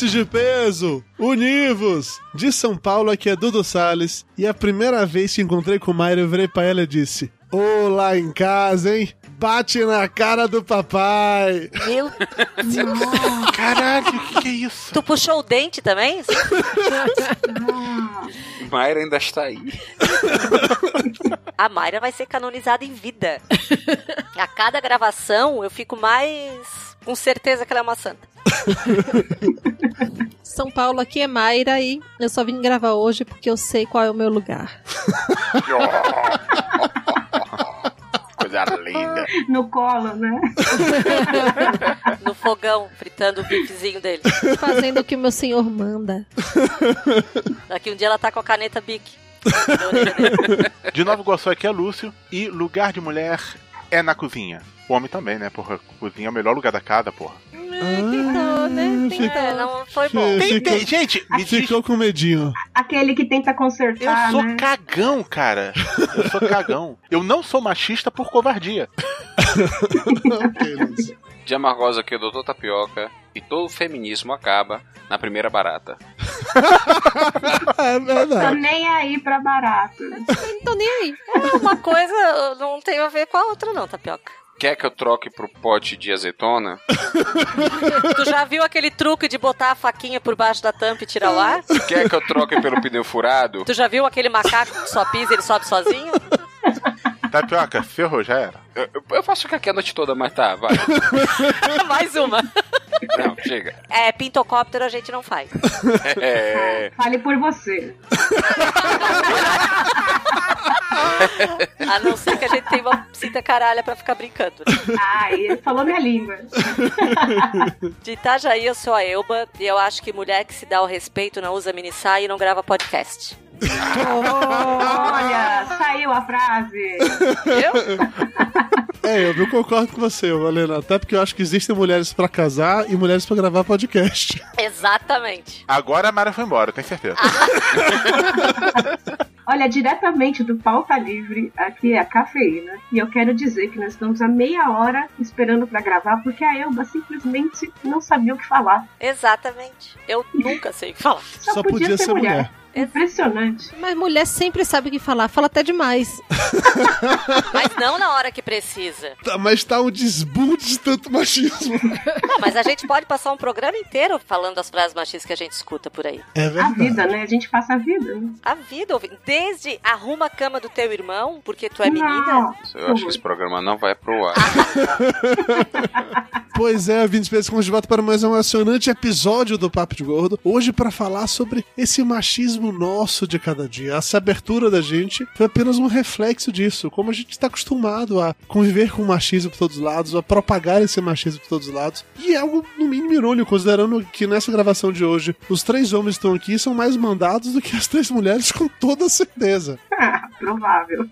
Ouvintes de peso, univos! De São Paulo, aqui é Dudu Salles. E a primeira vez que encontrei com Mayra, eu virei pra ela e disse: Ô, lá em casa, hein? Bate na cara do papai! Meu Caralho, o que, que é isso? Tu puxou o dente também? Mayra ainda está aí. A Mayra vai ser canonizada em vida. A cada gravação eu fico mais com certeza que ela é uma santa. São Paulo, aqui é Mayra e eu só vim gravar hoje porque eu sei qual é o meu lugar. Coisa linda. no colo, né? No fogão, fritando o bifezinho dele. Fazendo o que o meu senhor manda. Daqui um dia ela tá com a caneta dele. De Nova Iguaçu aqui é Lúcio e lugar de mulher é na cozinha. O homem também, né? Porra, cozinha é o melhor lugar da casa, porra. Então, né? fica- É, não foi bom. Fica- Tem, tem- gente, me diz, Ficou com medinho. Aquele que tenta eu consertar, sou né? cagão, cara. Eu sou cagão. Eu não sou machista por covardia. De Amargosa aqui, o Doutor Tapioca. E todo feminismo acaba na primeira barata. É Tô verdade. nem aí pra barato. Não tô nem aí. Uma coisa não tem a ver com a outra, não, tapioca. Quer que eu troque pro pote de azeitona? Tu já viu aquele truque de botar a faquinha por baixo da tampa e tirar o ar? Quer que eu troque pelo pneu furado? Tu já viu aquele macaco que só pisa e ele sobe sozinho? Tapioca, ferrou, já era. Eu, eu- faço aqui a noite toda, mas tá, vai. Mais uma. Não, chega. É, pintocóptero a gente não faz. É, Fale por você. A não ser que a gente tenha uma cinta caralha pra ficar brincando. Ai, ele falou minha língua. De Itajaí, eu sou a Elba e eu acho que mulher que se dá o respeito não usa mini saia e não grava podcast. Olha, saiu a frase. Viu? É, eu, eu concordo com você, Valena. Até porque eu acho que existem mulheres pra casar e mulheres pra gravar podcast. Exatamente. Agora a Mara foi embora, tenho certeza. Olha, diretamente do Pauta Livre, aqui é a cafeína. E eu quero dizer que nós estamos há meia hora esperando pra gravar, porque a Elba simplesmente não sabia o que falar. Exatamente. Eu nunca sei o que falar. Só, Só podia ser mulher. Impressionante. Mas mulher sempre sabe o que falar. Fala até demais. Mas não na hora que precisa. Tá, mas tá um desbunde de tanto machismo. Não, mas a gente pode passar um programa inteiro falando as frases machistas que a gente escuta por aí. É A verdade. vida, né? A gente passa a vida. Né? A vida. Desde arruma a cama do teu irmão, porque tu é menina. Não. eu acho que esse programa não vai pro ar. Pois é, ouvintes, estamos de volta para mais um emocionante episódio do Papo de Gordo. Hoje para falar sobre esse machismo nosso de cada dia. Essa abertura da gente foi apenas um reflexo disso. Como a gente está acostumado a conviver com o machismo por todos os lados, a propagar esse machismo por todos os lados. E é algo, no mínimo, irônico, considerando que nessa gravação de hoje, os três homens que estão aqui são mais mandados do que as três mulheres, com toda certeza. Ah, provável.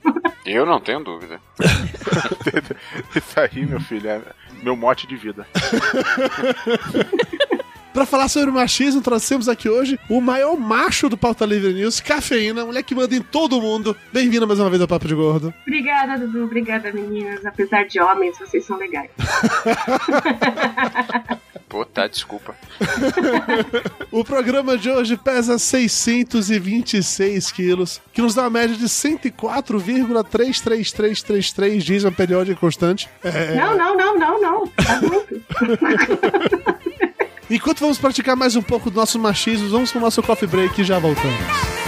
Eu não tenho dúvida. Isso aí, meu filho, é meu mote de vida. Pra falar sobre machismo, trouxemos aqui hoje o maior macho do Pauta Livre News, Cafeína, mulher que manda em todo mundo. Bem-vinda mais uma vez ao Papo de Gordo. Obrigada, Dudu. Obrigada, meninas. Apesar de homens, vocês são legais. Pô, tá, desculpa. O programa de hoje pesa 626 quilos, que nos dá uma média de 104,33333, diz uma periódica constante. É, Não, não, não, não, não. Tá muito. Enquanto vamos praticar mais um pouco do nosso machismo, vamos pro nosso coffee break e já voltamos.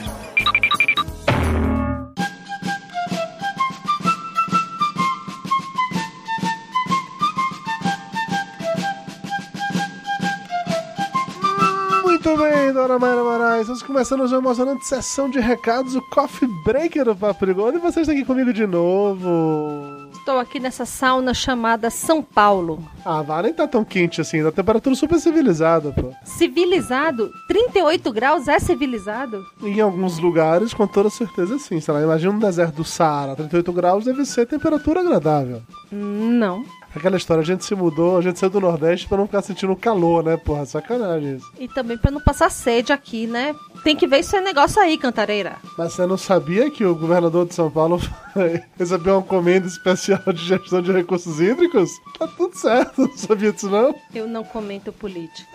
Dona Mayra Moraes. Estamos começando uma emocionante sessão de recados, o Coffee Breaker do Papo Gordo. E vocês estão aqui comigo de novo. Estou aqui nessa sauna chamada São Paulo. Ah, vá, nem tá tão quente assim, da temperatura super civilizada, pô. Civilizado? 38 graus é civilizado? Em alguns lugares, com toda certeza sim. Sei lá, imagina um deserto do Saara, 38 graus deve ser temperatura agradável. Não. Aquela história, a gente se mudou, a gente saiu do Nordeste pra não ficar sentindo calor, né, porra? Sacanagem isso. E também pra não passar sede aqui, né? Tem que ver esse negócio aí, cantareira. Mas você não sabia que o governador de São Paulo recebeu uma comenda especial de gestão de recursos hídricos? Tá tudo certo, não sabia disso não? Eu não comento política.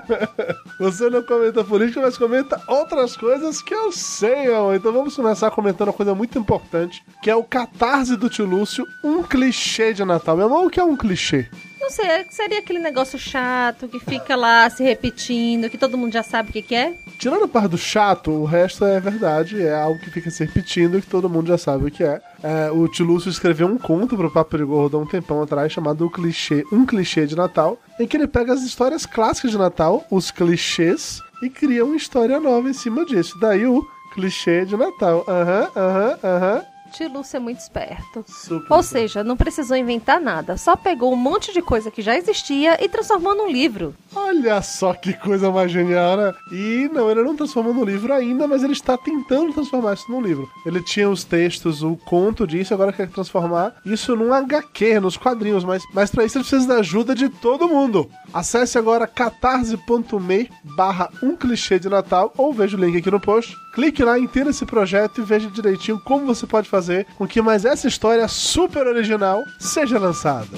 Você não comenta política, mas comenta outras coisas que eu sei, amor. Então vamos começar comentando uma coisa muito importante, que é o catarse do tio Lúcio, um clichê de Natal. Meu amor, o que é um clichê? Não sei, seria aquele negócio chato que fica lá se repetindo, que todo mundo já sabe o que, que é? Tirando a parte do chato, o resto é verdade, é algo que fica se repetindo que todo mundo já sabe o que é. É, o tio Lúcio escreveu um conto pro Papo de Gordo há um tempão atrás, chamado o clichê, Um Clichê de Natal, em que ele pega as histórias clássicas de Natal, os clichês, e cria uma história nova em cima disso. Daí o clichê de Natal. Aham, aham, aham. Lúcio é muito esperto. Super. Ou seja, não precisou inventar nada, só pegou um monte de coisa que já existia e transformou num livro. Olha só que coisa mais genial, né? E não, ele não transformou no livro ainda, mas ele está tentando transformar isso num livro. Ele tinha os textos, o conto disso, agora quer transformar isso num HQ, nos quadrinhos, mas, mas para isso ele precisa da ajuda de todo mundo. Acesse agora catarse.me barra um clichê de Natal, ou veja o link aqui no post. Clique lá, entenda esse projeto e veja direitinho como você pode fazer com que mais essa história super original seja lançada.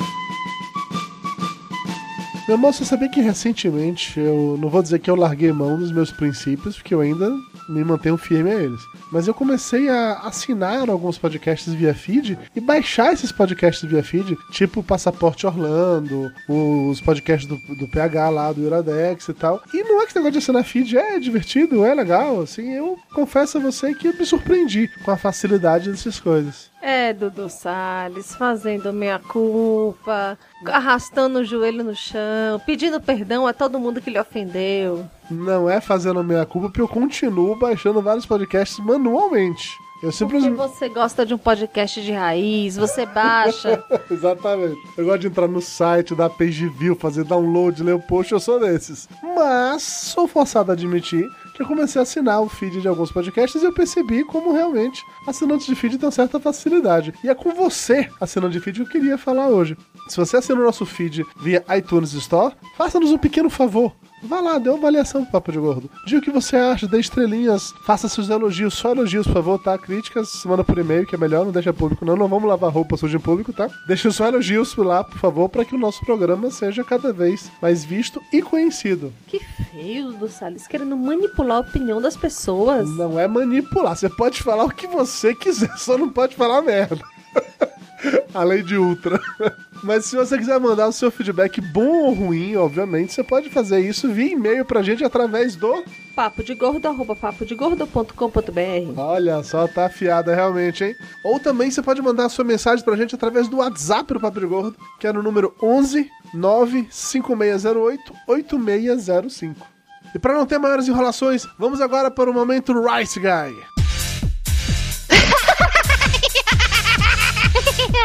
Meu irmão, você sabia que recentemente eu não vou dizer que eu larguei mão dos meus princípios, porque eu ainda me mantenho firme a eles. Mas eu comecei a assinar alguns podcasts via feed e baixar esses podcasts via feed, tipo Passaporte Orlando, os podcasts do, do PH lá, do Iradex e tal. E não é que esse negócio de assinar feed é divertido, é legal, assim, eu confesso a você que me surpreendi com a facilidade dessas coisas. É, Dudu Salles, fazendo meia culpa, arrastando o joelho no chão, pedindo perdão a todo mundo que lhe ofendeu. Não é fazendo a minha culpa, porque eu continuo baixando vários podcasts manualmente. Eu Porque simplesmente. você gosta de um podcast de raiz, você baixa. Exatamente. Eu gosto de entrar no site, dar page view, fazer download, ler o post, eu sou desses. Mas sou forçado a admitir que eu comecei a assinar o feed de alguns podcasts e eu percebi como realmente assinantes de feed têm certa facilidade. E é com você, assinante de feed, que eu queria falar hoje. Se você assina o nosso feed via iTunes Store, faça-nos um pequeno favor. Vá lá, dê uma avaliação pro Papo de Gordo. Diga o que você acha, dê estrelinhas, faça seus elogios, só elogios, por favor, tá? Críticas, manda por e-mail, que é melhor, não deixa público, não. Não vamos lavar roupa suja em público, tá? Deixa só elogios lá, por favor, para que o nosso programa seja cada vez mais visto e conhecido. Que feio, Dudu Salles, querendo manipular a opinião das pessoas. Não é manipular, você pode falar o que você quiser, só não pode falar merda. Além de ultra. Mas se você quiser mandar o seu feedback bom ou ruim, obviamente, você pode fazer isso via e-mail pra gente através do. Papo de gordo, arroba papodegordo.com.br. Olha só, tá afiada realmente, hein? Ou também você pode mandar a sua mensagem pra gente através do WhatsApp do Papo de Gordo, que é no número 11 95608 8605. E pra não ter maiores enrolações, vamos agora para o momento Rice Guy.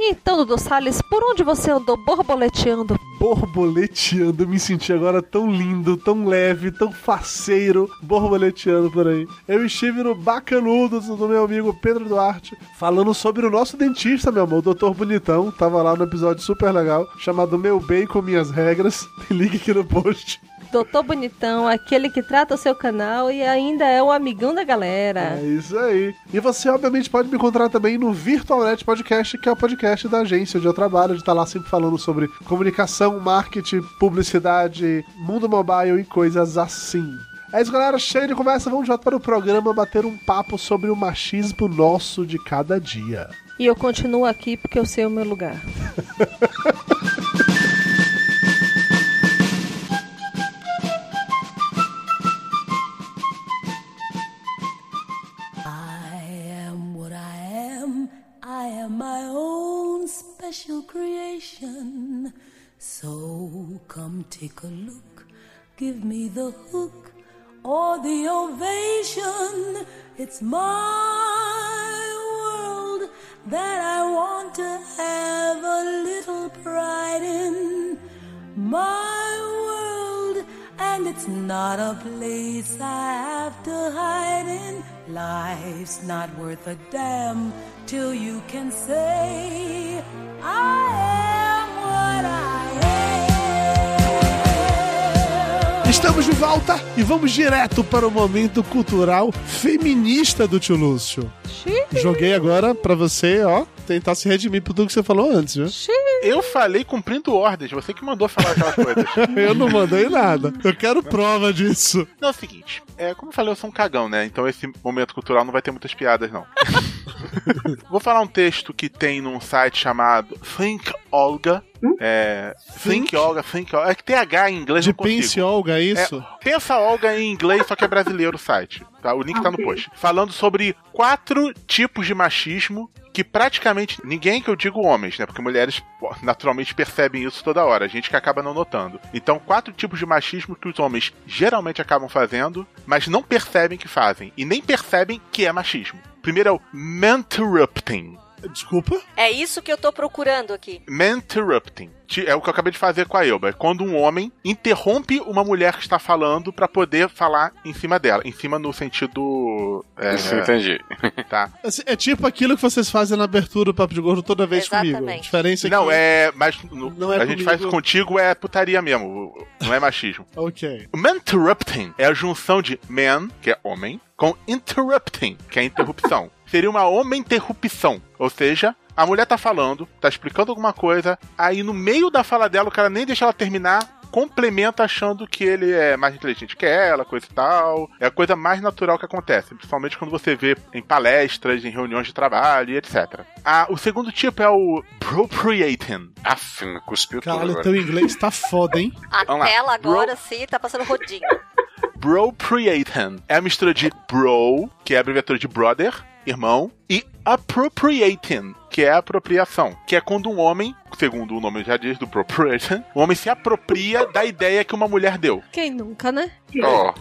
Então, Dudu Salles, por onde você andou borboleteando? Borboleteando, me senti agora tão lindo, tão leve, tão faceiro, borboleteando por aí. Eu estive no Bacanudos do meu amigo Pedro Duarte, falando sobre o nosso dentista, meu amor, o Doutor Bonitão. Tava lá no episódio super legal, chamado Meu Bem com Minhas Regras. Link aqui no post. Doutor Bonitão, aquele que trata o seu canal e ainda é o amigão da galera. É isso aí. E você, obviamente, pode me encontrar também no VirtualNet Podcast, que é o podcast da agência onde eu trabalho, de estar lá sempre falando sobre comunicação, marketing, publicidade, mundo mobile e coisas assim. É isso, galera. Cheio de conversa. Vamos já para o programa bater um papo sobre o machismo nosso de cada dia. E eu continuo aqui porque eu sei o meu lugar. creation. So come take a look. Give me the hook or the ovation. It's my world that I want to have a little pride in. My and it's not a place I have to hide in. Life's not worth a damn till you can say, I am what I Estamos de volta e vamos direto para o momento cultural feminista do tio Lúcio. Joguei agora pra você, ó, tentar se redimir por tudo que você falou antes, viu? Eu falei cumprindo ordens, você que mandou falar aquelas coisas. eu não mandei nada. Eu quero prova disso. Não, é o seguinte, é, como eu falei, eu sou um cagão, né? Então esse momento cultural não vai ter muitas piadas, não. Vou falar um texto que tem num site chamado Think Olga. É, Think Olga, Think Olga. É que tem H em inglês, De. Pense Olga, é isso? É, pensa Olga em inglês, só que é brasileiro o site. Tá? O link tá no post. Falando sobre quatro tipos de machismo que praticamente ninguém que eu digo homens, né? Porque mulheres naturalmente percebem isso toda hora, a gente que acaba não notando. Então, quatro tipos de machismo que os homens geralmente acabam fazendo, mas não percebem que fazem e nem percebem que é machismo. Primeiro é o mentorrupting. Desculpa? É isso que eu tô procurando aqui. Mentorrupting. Ti- É o que eu acabei de fazer com a Elba. É quando um homem interrompe uma mulher que está falando pra poder falar em cima dela. Em cima no sentido. É, Isso, entendi. Tá. Assim, É tipo aquilo que vocês fazem na abertura do Papo de Gordo toda vez comigo. A Exatamente. diferença é Não, que... é. Mas no- Não é a gente comigo. faz contigo é putaria mesmo. Não é machismo. Ok. O mentorrupting é a junção de man, que é homem, com interrupting, que é interrupção. Seria uma homem-interrupção. Ou seja, a mulher tá falando, tá explicando alguma coisa, aí no meio da fala dela, o cara nem deixa ela terminar, complementa achando que ele é mais inteligente que ela, coisa e tal. É a coisa mais natural que acontece, principalmente quando você vê em palestras, em reuniões de trabalho e etc. Ah, o segundo tipo é o appropriating. Aff, me cuspiu tudo Caralho, agora. teu inglês tá foda, hein? A Vamos lá. tela agora Bro- sim tá passando rodinho. Bropriating é a mistura de bro, que é a abreviatura de brother, irmão, e appropriating, que é a apropriação, que é quando um homem, segundo o nome já diz do appropriating, o homem se apropria da ideia que uma mulher deu. Quem nunca, né? Ó,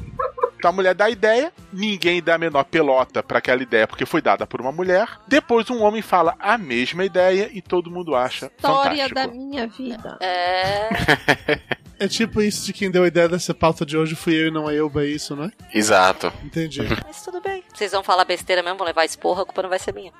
Então a mulher dá a ideia, ninguém dá a menor pelota pra aquela ideia porque foi dada por uma mulher. Depois um homem fala a mesma ideia e todo mundo acha História fantástico. da minha vida. É. É tipo isso de quem deu a ideia dessa pauta de hoje fui eu e não a Elba, é isso, né? exato. Entendi. Mas tudo bem. Vocês vão falar besteira mesmo, vão levar esporra, a culpa não vai ser minha.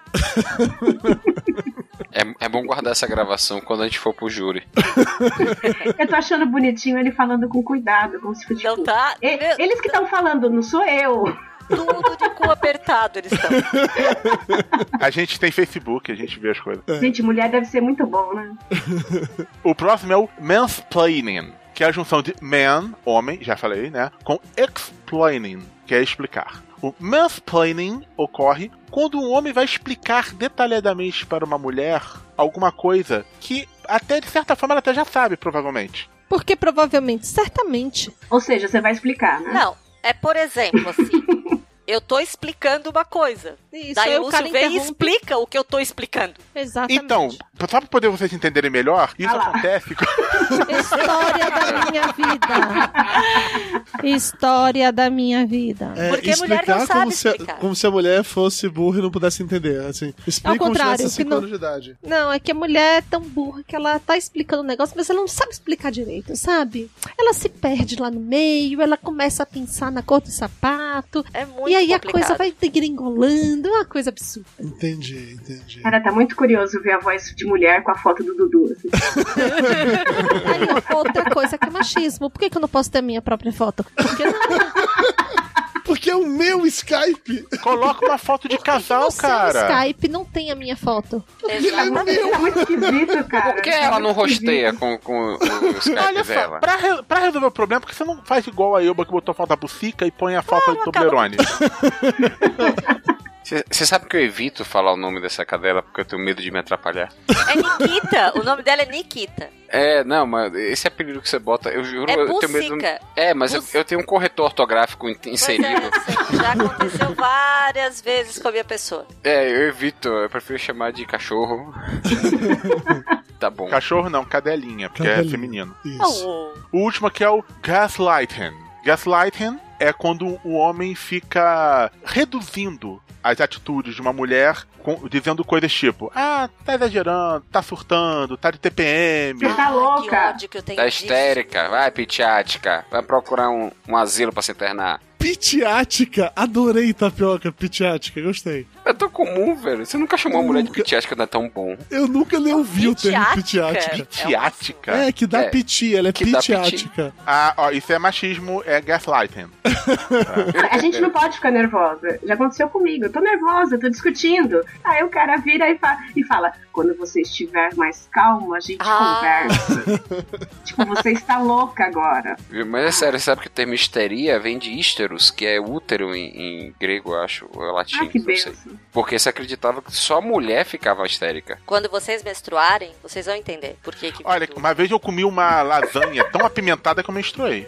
É, é bom guardar essa gravação quando a gente for pro júri. Eu tô achando bonitinho ele falando com cuidado, como se fosse. Não tipo, tá? "E- Eles que estão falando, não sou eu. Tudo de cu apertado eles estão. A gente tem Facebook, a gente vê as coisas. Gente, mulher deve ser muito bom, né? O próximo é o mansplaining, que é a junção de man, homem, já falei, né? Com explaining, que é explicar. O mansplaining ocorre quando um homem vai explicar detalhadamente para uma mulher alguma coisa que até de certa forma ela até já sabe, provavelmente. Porque provavelmente, certamente. Ou seja, você vai explicar, né? Não, é por exemplo, assim. Eu tô explicando uma coisa. Isso, Daí aí o Lúcio vem e interrompe. explica o que eu tô explicando. Exatamente. Então, só pra poder vocês entenderem melhor, isso Ah acontece. História da minha vida. História da minha vida. É, Porque mulher não explicar sabe como se, explicar. como se a mulher fosse burra e não pudesse entender. Assim, explica Ao como se contrário, 5 não- anos de idade. Não, é que a mulher é tão burra que ela tá explicando o negócio, mas ela não sabe explicar direito, sabe? Ela se perde lá no meio, ela começa a pensar na cor do sapato. É muito E aí a coisa vai degringolando, é uma coisa absurda. Entendi, entendi. Cara, tá muito curioso ver a voz de mulher com a foto do Dudu. assim. Aí, outra coisa que é machismo. Por que, que eu não posso ter a minha própria foto? Porque Porque é o meu Skype. Coloca uma foto de casal, cara. Skype não tem a minha foto. Tá muito esquisito, cara. Por que ela não rosteia com, com o Skype Olha só, dela? pra, re- pra resolver o problema, por que você não faz igual a Elba que botou a foto da bucica e põe a foto do Toblerone? Você sabe que eu evito falar o nome dessa cadela porque eu tenho medo de me atrapalhar? É Nikita. o nome dela é Nikita. É, não, mas esse apelido que você bota, eu juro, É eu tenho medo. É, mas eu, eu tenho um corretor ortográfico é, inserido. assim, já aconteceu várias vezes com a minha pessoa. É, eu evito, eu prefiro chamar de cachorro. tá bom. Cachorro não, cadelinha, porque é Cadelinha. feminino. Isso. Oh, O último aqui é o gaslighting. Gaslighting é quando o homem fica reduzindo as atitudes de uma mulher com- dizendo coisas tipo: Ah, tá exagerando, tá surtando, tá de TPM. Você tá louca? ódio que eu tenho Tá disso. histérica, vai pitiática, vai procurar um, um asilo pra se internar. Pitiática. Adorei tapioca pitiática. Gostei. É tão comum, velho. Você nunca chamou uma mulher de pitiática, não é tão bom. Eu nunca nem ouvi o termo Pitiática? pitiática. Pitiática? É, que dá É, piti, ela é que pitiática. Ah, ó, isso é machismo, é gaslighting. A gente não pode ficar nervosa. Já aconteceu comigo. Eu tô nervosa, tô discutindo. Aí o cara vira e, fa- e fala: quando você estiver mais calmo, a gente Ah. conversa. tipo, você está louca agora. Mas é sério, sabe que o termo histeria vem de ísteros, que é útero em, em grego, eu acho, ou é latim, Ah, que não sei. benção. Porque se acreditava que só a mulher ficava histérica. Quando vocês menstruarem, vocês vão entender por que que Olha, uma vez eu comi uma lasanha tão apimentada que eu menstruei.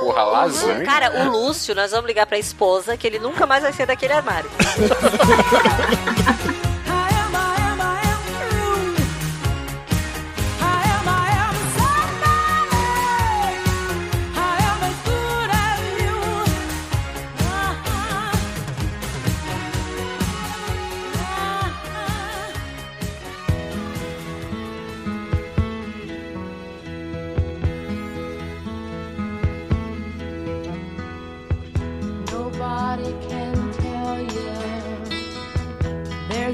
Porra, lasanha. Cara, o Lúcio, nós vamos ligar pra esposa que ele nunca mais vai sair daquele armário.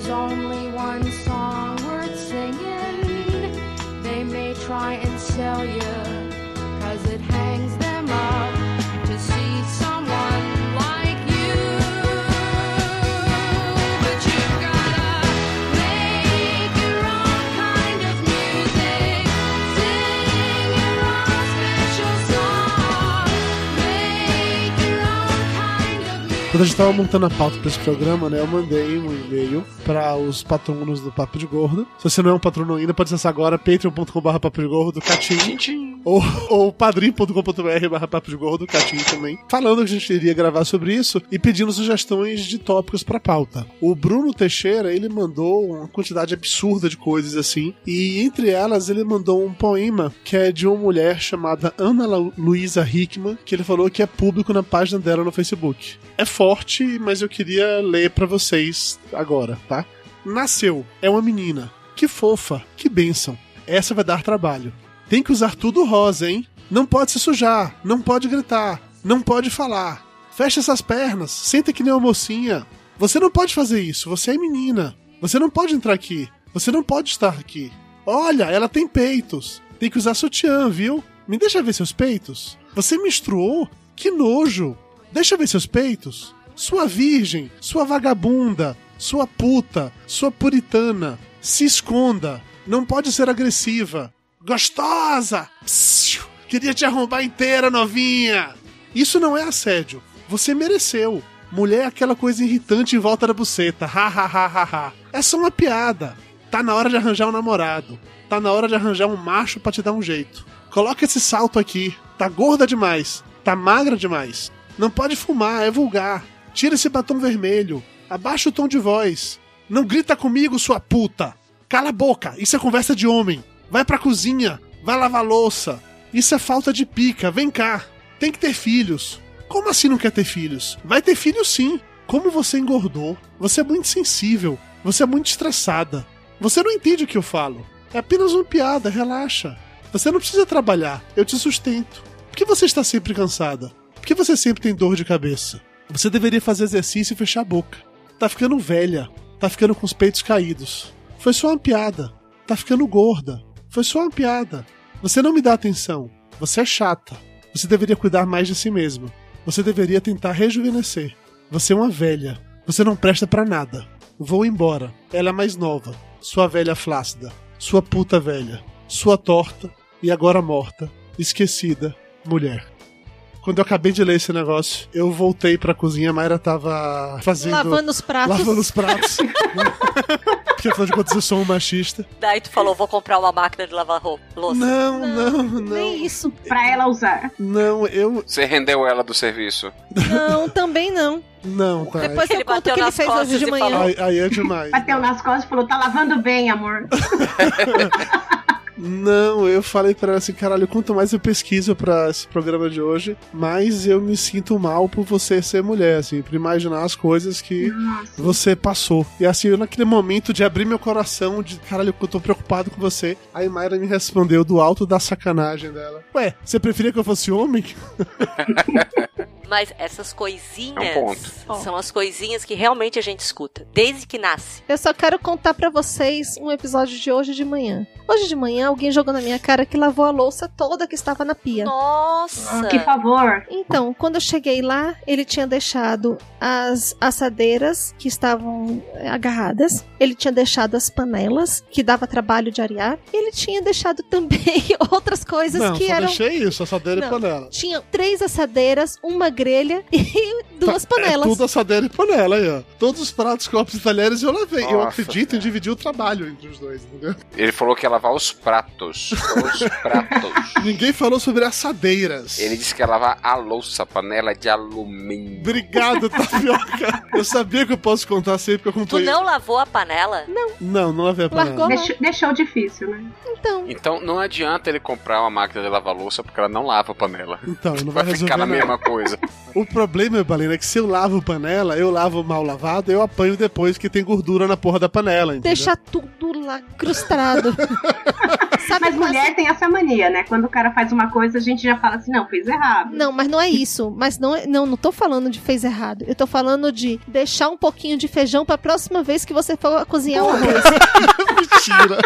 there's only one song worth singing. They may try and sell you, Quando a gente tava montando a pauta pra esse programa, né, eu mandei um e-mail para os patronos do Papo de Gordo. Se você não é um patrono ainda, pode acessar agora patreon.com.br papo de gordo, catim, ou, ou padrim.com.br barra papo de gordo, catim também, falando que a gente iria gravar sobre isso e pedindo sugestões de tópicos pra pauta. O Bruno Teixeira, ele mandou uma quantidade absurda de coisas assim, e entre elas ele mandou um poema que é de uma mulher chamada Ana Lu- Luísa Hickman, que ele falou que é público na página dela no Facebook. É forte, mas eu queria ler pra vocês agora, tá? Nasceu, é uma menina. Que fofa, que bênção. Essa vai dar trabalho. Tem que usar tudo rosa, hein? Não pode se sujar, não pode gritar, não pode falar. Fecha essas pernas, senta que nem uma mocinha. Você não pode fazer isso, você é menina. Você não pode entrar aqui, você não pode estar aqui. Olha, ela tem peitos. Tem que usar sutiã, viu? Me deixa ver seus peitos. Você menstruou? Que nojo. Deixa ver seus peitos. Sua virgem, sua vagabunda, sua puta, sua puritana. Se esconda. Não pode ser agressiva. Gostosa! Psiu. Queria te arrombar inteira, novinha! Isso não é assédio. Você mereceu. Mulher é aquela coisa irritante em volta da buceta. Ha ha ha ha ha. É só uma piada. Tá na hora de arranjar um namorado. Tá na hora de arranjar um macho pra te dar um jeito. Coloca esse salto aqui. Tá gorda demais. Tá magra demais. Não pode fumar, é vulgar. Tira esse batom vermelho. Abaixa o tom de voz. Não grita comigo, sua puta. Cala a boca, isso é conversa de homem. Vai pra cozinha, vai lavar louça. Isso é falta de pica, vem cá. Tem que ter filhos. Como assim não quer ter filhos? Vai ter filhos sim. Como você engordou? Você é muito sensível. Você é muito estressada. Você não entende o que eu falo. É apenas uma piada, relaxa. Você não precisa trabalhar, eu te sustento. Por que você está sempre cansada? Por que você sempre tem dor de cabeça? Você deveria fazer exercício e fechar a boca. Tá ficando velha. Tá ficando com os peitos caídos. Foi só uma piada. Tá ficando gorda. Foi só uma piada. Você não me dá atenção. Você é chata. Você deveria cuidar mais de si mesma. Você deveria tentar rejuvenescer. Você é uma velha. Você não presta pra nada. Vou embora. Ela é mais nova. Sua velha flácida. Sua puta velha. Sua torta e agora morta. Esquecida. Mulher. Quando eu acabei de ler esse negócio, eu voltei pra cozinha, a Mayra tava fazendo. Lavando os pratos. Lavando os pratos. Porque afinal de contas eu sou um machista. Daí tu falou, vou comprar uma máquina de lavar roupa. Louça. Não, não, não. Nem isso. Pra ela usar. Não, eu. Você rendeu ela do serviço. Não, também não. Não, tá. Depois Ele eu conto o que ele fez hoje de manhã. falou. Aí, aí é demais. Bateu nas costas e falou: tá lavando bem, amor. Não, eu falei pra ela assim, caralho, quanto mais eu pesquiso pra esse programa de hoje, mais eu me sinto mal por você ser mulher, assim, por imaginar as coisas que Nossa. você passou. E assim, eu naquele momento de abrir meu coração, de caralho, eu tô preocupado com você, aí Mayra me respondeu do alto da sacanagem dela. Ué, você preferia que eu fosse homem? Mas essas coisinhas É um são as coisinhas que realmente a gente escuta, desde que nasce. Eu só quero contar pra vocês um episódio de hoje de manhã. Hoje de manhã, alguém jogou na minha cara que lavou a louça toda que estava na pia. Nossa! Que favor. Então, quando eu cheguei lá, ele tinha deixado as assadeiras que estavam eh, agarradas, ele tinha deixado as panelas, que dava trabalho de arear, e ele tinha deixado também outras coisas Não, que só eram. deixei isso, assadeira Não. e panela. Tinha três assadeiras, uma grelha e duas panelas. É tudo assadeira e panela aí, ó. Todos os pratos, copos e talheres eu lavei. eu Nossa, acredito em dividir o trabalho entre os dois, entendeu? Ele falou que ia lavar os pratos. Os pratos. Ninguém falou sobre assadeiras. Ele disse que ia lavar a louça, panela de alumínio. Obrigado, Tapioca. eu sabia que eu posso contar sempre que eu Tu acompanhei. não lavou a panela? Não. Não, não lavei a panela. Largou. Deixou, deixou difícil, né? Então, Então não adianta ele comprar uma máquina de lavar louça porque ela não lava a panela. Então, não vai, Vai resolver ficar na mesma coisa. O problema, Balena, é que se eu lavo panela, eu lavo mal lavado, eu apanho depois que tem gordura na porra da panela, entendeu? deixa tudo lá crustado. Sabe Mas mulher tem essa mania, né? Quando o cara faz uma coisa, a gente já fala assim: não, fez errado. Não, mas não é isso. Mas não, é- não, não tô falando de fez errado. Eu tô falando de deixar um pouquinho de feijão pra próxima vez que você for cozinhar o arroz. Mentira.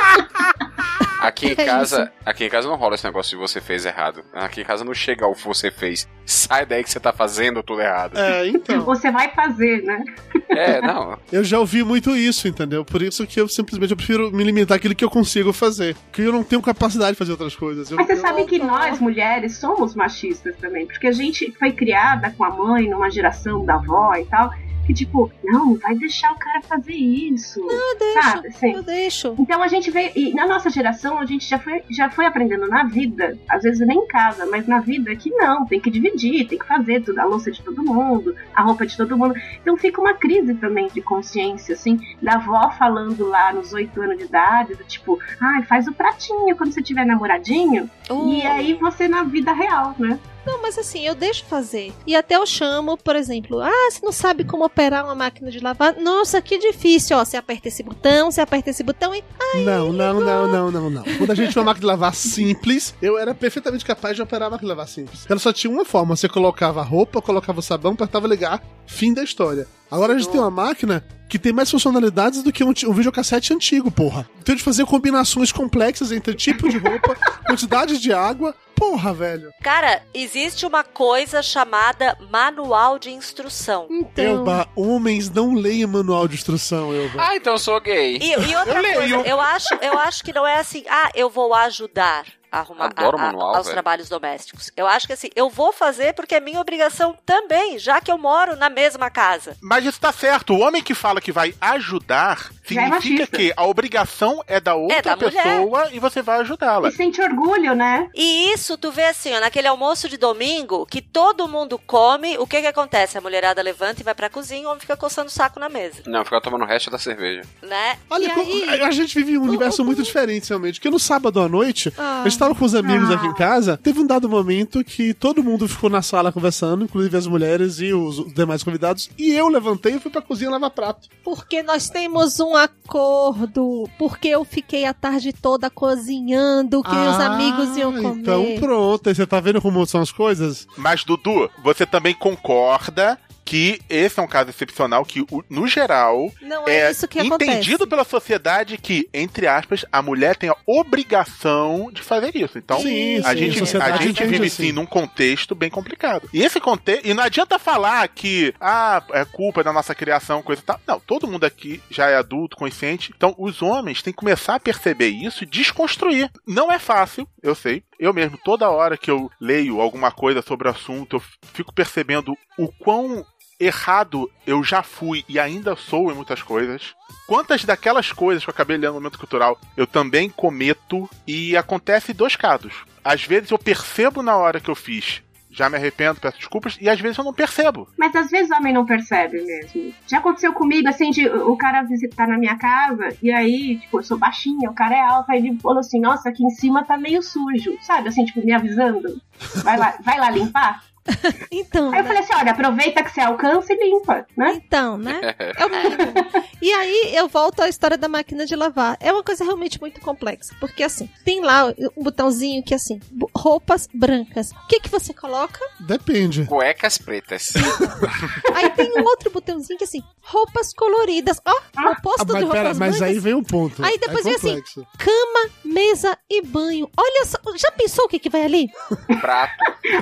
Aqui em É casa, aqui em casa não rola esse negócio de você fez errado. Aqui em casa não chega o você fez. Sai daí que você tá fazendo tudo errado. É, então. Você vai fazer, né? É, não. Eu já ouvi muito isso, entendeu? Por isso que eu simplesmente eu prefiro me limitar àquilo que eu consigo fazer. Porque eu não tenho capacidade de fazer outras coisas. Eu, Mas você eu- sabe que nós, mulheres, somos machistas também. Porque a gente foi criada com a mãe numa geração da avó e tal. Que tipo, não, vai deixar o cara fazer isso. Eu deixo, Sabe, assim? eu deixo. Então a gente veio. E na nossa geração, a gente já foi, já foi aprendendo na vida, às vezes nem em casa, mas na vida que não, tem que dividir, tem que fazer tudo, a louça de todo mundo, a roupa de todo mundo. Então fica uma crise também de consciência, assim, da avó falando lá nos oito anos de idade, do tipo, ai, faz o pratinho quando você tiver namoradinho. E aí você na vida real, né? Não, mas assim, eu deixo fazer. E até eu chamo, por exemplo, ah, você não sabe como operar uma máquina de lavar? Nossa, que difícil, ó. Você aperta esse botão, você aperta esse botão e. Não, não, não, não, não, não. Quando a gente tinha uma máquina de lavar simples, eu era perfeitamente capaz de operar a máquina de lavar simples. Ela só tinha uma forma: você colocava a roupa, colocava o sabão, apertava ligar, fim da história. Agora a gente tem uma máquina que tem mais funcionalidades do que um, um videocassete antigo, porra. Tem de fazer combinações complexas entre tipo de roupa, quantidade de água. Porra, velho. Cara, existe uma coisa chamada manual de instrução. Então. Elba, homens não leem manual de instrução, Elba. Ah, então eu sou gay. E, e outra Eu leio. coisa, eu acho, eu acho que não é assim, ah, eu vou ajudar. Arrumar a- a- manual, aos velho. trabalhos domésticos. Eu acho que assim, eu vou fazer porque é minha obrigação também, já que eu moro na mesma casa. Mas isso tá certo. O homem que fala que vai ajudar é significa machista. que a obrigação é da outra da mulher. pessoa e você vai ajudá-la. E sente orgulho, né? E isso tu vê assim, ó, naquele almoço de domingo, que todo mundo come, o que que acontece? A mulherada levanta e vai pra cozinha, o homem fica coçando o saco na mesa, Não, ficar tomando o resto da cerveja. né? Olha, e como- aí, a gente vive um universo muito diferente, realmente. Porque no sábado à noite, Ah. a gente tava com os amigos Ah. aqui em casa, teve um dado momento que todo mundo ficou na sala conversando, inclusive as mulheres e os demais convidados, e eu levantei e fui pra cozinha lavar prato. Porque nós temos um acordo. Porque eu fiquei a tarde toda cozinhando, que os Ah, amigos iam comer. Então pronto, aí você tá vendo como são as coisas? Mas, Dudu, você também concorda que esse é um caso excepcional que, no geral, Não é, isso que entendido acontece. pela sociedade que, entre aspas, a mulher tem a obrigação de fazer isso. Então, Sim, a sim, gente, a a gente vive assim. sim num contexto bem complicado. E esse contexto. E não adianta falar que ah, é culpa da nossa criação, coisa e tal. Não, todo mundo aqui já é adulto, consciente. Então, os homens têm que começar a perceber isso e desconstruir. Não é fácil, eu sei. Eu mesmo, toda hora que eu leio alguma coisa sobre o assunto, eu fico percebendo o quão errado eu já fui e ainda sou em muitas coisas. Quantas daquelas coisas que eu acabei lendo no momento cultural eu também cometo e acontece dois casos. Às vezes eu percebo na hora que eu fiz, já me arrependo, peço desculpas, e às vezes eu não percebo. Mas às vezes o homem não percebe mesmo. Já aconteceu comigo, assim, de o cara visitar na minha casa, e aí, tipo, eu sou baixinha, o cara é alto, aí ele falou assim, nossa, aqui em cima tá meio sujo, sabe? Assim, tipo, me avisando. Vai lá, vai lá limpar? Então, Aí eu né? falei assim, olha, aproveita que você alcança e limpa, né? Então, né? É o mínimo. E aí eu volto à história da máquina de lavar. É uma coisa realmente muito complexa. Porque assim, tem lá um botãozinho que assim, bu- roupas brancas. O que que você coloca? Depende. Cuecas pretas. Aí tem um outro botãozinho que assim, roupas coloridas. Ó, Ah, oposto de mas, roupas pera, mas aí vem um ponto. Aí depois é vem assim, cama, mesa e banho. Olha só, já pensou o que que vai ali? Prato,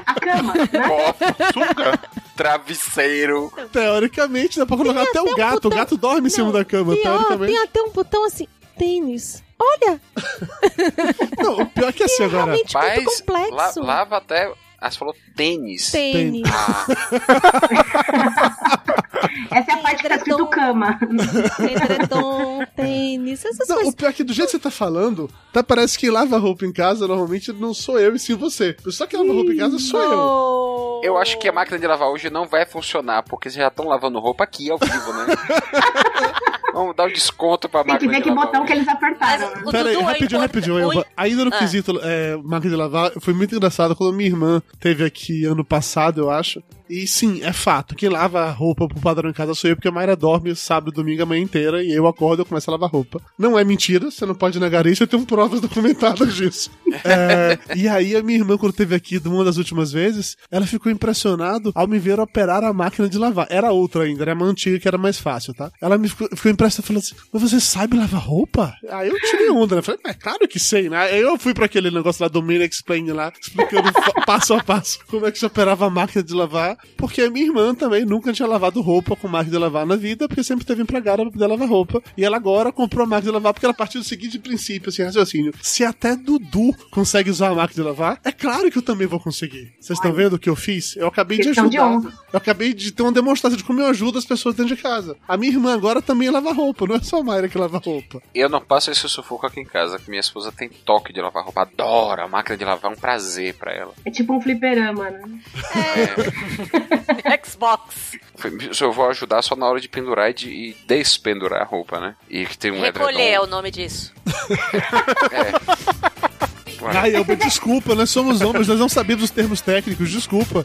A cama, né? Copo, Suga! travesseiro. Teoricamente, dá pra colocar até, até o um gato. botão- O gato dorme em cima Não, da cama, ó, teoricamente. tem até um botão assim, tênis. Olha, Não, o pior é que assim agora. realmente muito Mas la- complexo. lava até. Ah, você falou tênis. Tênis. Ah, Essa é a parte que tá escrito cama. edredom, tênis, essas Não, coisas. o pior é que do jeito que você tá falando, tá, parece que lava roupa em casa normalmente não sou eu e sim você. Só que lava roupa em casa sou eu. Oh. eu acho que a máquina de lavar hoje não vai funcionar, porque vocês já estão lavando roupa aqui ao vivo, né? Vamos dar um desconto pra Tem que máquina ver que botão que hoje. eles apertaram. Mas o Pera aí, é rapidinho, rapidinho. Eu, im- ainda no Ah. quesito é, máquina de lavar, foi muito engraçado quando minha irmã teve aqui ano passado, eu acho. E sim, é fato. Quem lava a roupa pro padrão em casa sou eu, porque a Mayra dorme sábado domingo a manhã inteira e eu acordo e começo a lavar roupa. Não é mentira, você não pode negar isso, eu tenho provas documentadas disso. É, e aí a minha irmã, quando teve aqui uma das últimas vezes, ela ficou impressionada ao me ver operar a máquina de lavar. Era outra ainda, era uma antiga que era mais fácil, tá? Ela me ficou, ficou impressionada falando assim: Mas você sabe lavar roupa? Aí eu tirei onda, né? Falei, mas claro que sei, né? Aí eu fui pra aquele negócio lá do Mini Explain lá, explicando passo a passo como é que se operava a máquina de lavar, porque a minha irmã também nunca tinha lavado roupa com máquina de lavar na vida, porque sempre teve empregada pra poder lavar roupa. E ela agora comprou a máquina de lavar porque ela partiu do seguinte princípio, assim, raciocínio. Se até Dudu consegue usar a máquina de lavar, é claro que eu também vou conseguir. Vocês estão vendo o que eu fiz? Eu acabei de ajudar. eu acabei de ter uma demonstração de como eu ajudo as pessoas dentro de casa. A minha irmã agora também lava roupa, não é só a Mayra que lava roupa. Eu não passo esse sufoco aqui em casa, que minha esposa tem toque de lavar roupa, adora. A máquina de lavar é um prazer pra ela. É tipo um fliperama, né? Xbox. Eu vou ajudar só na hora de pendurar e, de, e despendurar a roupa, né? E que tem um Recolher é edredom. o nome disso. Ué. Ai, Elba, desculpa, nós somos homens, nós não sabemos os termos técnicos, desculpa.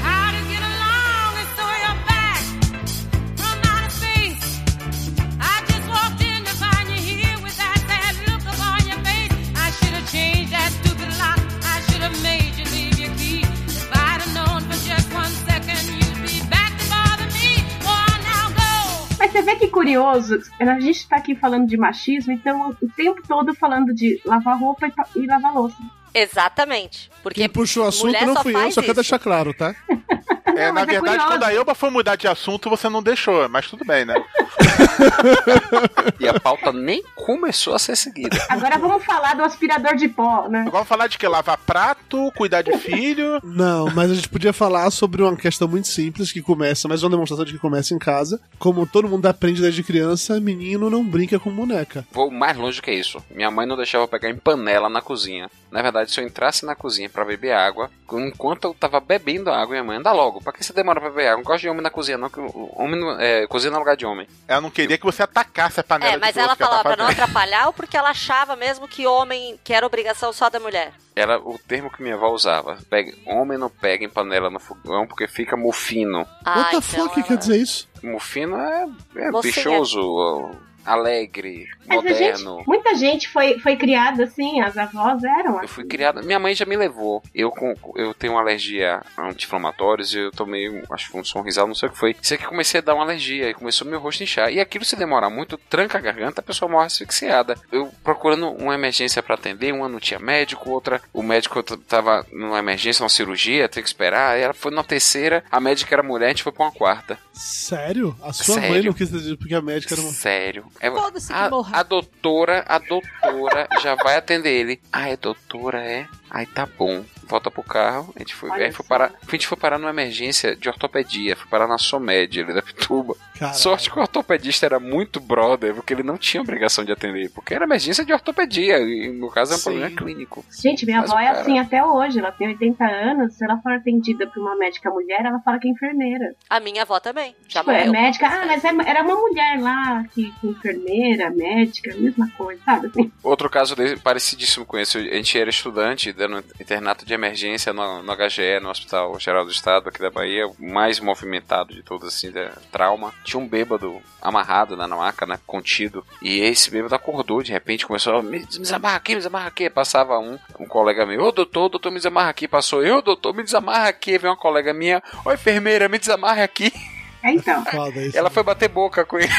vê que curioso, a gente tá aqui falando de machismo, então o tempo todo falando de lavar roupa e, e lavar louça. Exatamente. Porque Quem puxou o assunto não fui eu, só quero deixar claro, tá? É, Não, na é verdade, curioso. quando a Elba foi mudar de assunto, você não deixou, mas tudo bem, né? E a pauta nem começou a ser seguida. Agora vamos falar do aspirador de pó, né? Vamos falar de que? Lavar prato, cuidar de filho. Não, mas a gente podia falar sobre uma questão muito simples que começa, mas uma demonstração de que começa em casa. Como todo mundo aprende desde criança, menino não brinca com boneca. Vou mais longe que isso. Minha mãe não deixava pegar em panela na cozinha. Na verdade, se eu entrasse na cozinha pra beber água, enquanto eu tava bebendo água, minha mãe anda logo. Pra que você demora pra beber água? Não gosto de homem na cozinha, não. Que o homem não, é, cozinha no lugar de homem. Ela não queria que você atacasse a panela É, mas ela falava pra não atrapalhar ou porque ela achava mesmo que homem, que era obrigação só da mulher? Era o termo que minha avó usava. Pega, homem não pega em panela no fogão porque fica mufino. Ah, What the então fuck ela- quer dizer isso? Mufino é, é bichoso, alegre, Mas a gente, moderno. muita gente foi, foi criada assim, as avós eram Eu assim. fui criada. Minha mãe já me levou. Eu, com, eu tenho uma alergia a anti-inflamatórios e eu tomei, um- acho que foi um sorrisal, não sei o que foi. Isso aqui comecei a dar uma alergia e começou meu rosto a inchar. E aquilo se demorar muito, tranca a garganta, a pessoa morre asfixiada. Eu procurando uma emergência pra atender, uma não tinha médico, outra, o médico tava numa emergência, uma cirurgia, tem que esperar. Aí ela foi na terceira, a médica era mulher, a gente foi pra uma quarta. Sério? A sua Sério? mãe não quis dizer porque a médica era uma. Sério. É, a, a doutora, a doutora já vai atender ele. Ah, é doutora, é? Aí tá bom. Volta pro carro. A gente foi, Olha aí foi parar. A gente foi parar numa emergência de ortopedia. Foi parar na Somed ali da Pituba. Caralho. Sorte que o ortopedista era muito brother, porque ele não tinha obrigação de atender. Porque era emergência de ortopedia. E no caso é um Sim. problema clínico. Gente, minha Mas avó é cara- assim até hoje. Ela tem 80 anos. Se ela for atendida por uma médica mulher, ela fala que é enfermeira. A minha avó também. Já Tipo, é médica. Ah, mas é- era uma mulher lá, que, que enfermeira, médica, mesma coisa, sabe? Assim. Outro caso desse, parecidíssimo com esse, a gente era estudante, dando internato de emergência no, no HGE, no Hospital Geral do Estado aqui da Bahia, o mais movimentado de todos, assim, de trauma. Tinha um bêbado amarrado né, na maca, né, contido, e esse bêbado acordou, de repente começou a me, me desamarra aqui, me desamarra aqui. Passava um, um colega meu, ô doutor, doutor, me desamarra aqui. Passou eu, doutor, me desamarra aqui. Veio uma colega minha, ô enfermeira, me desamarra aqui. É então. Foda isso. Ela foi bater boca com ele.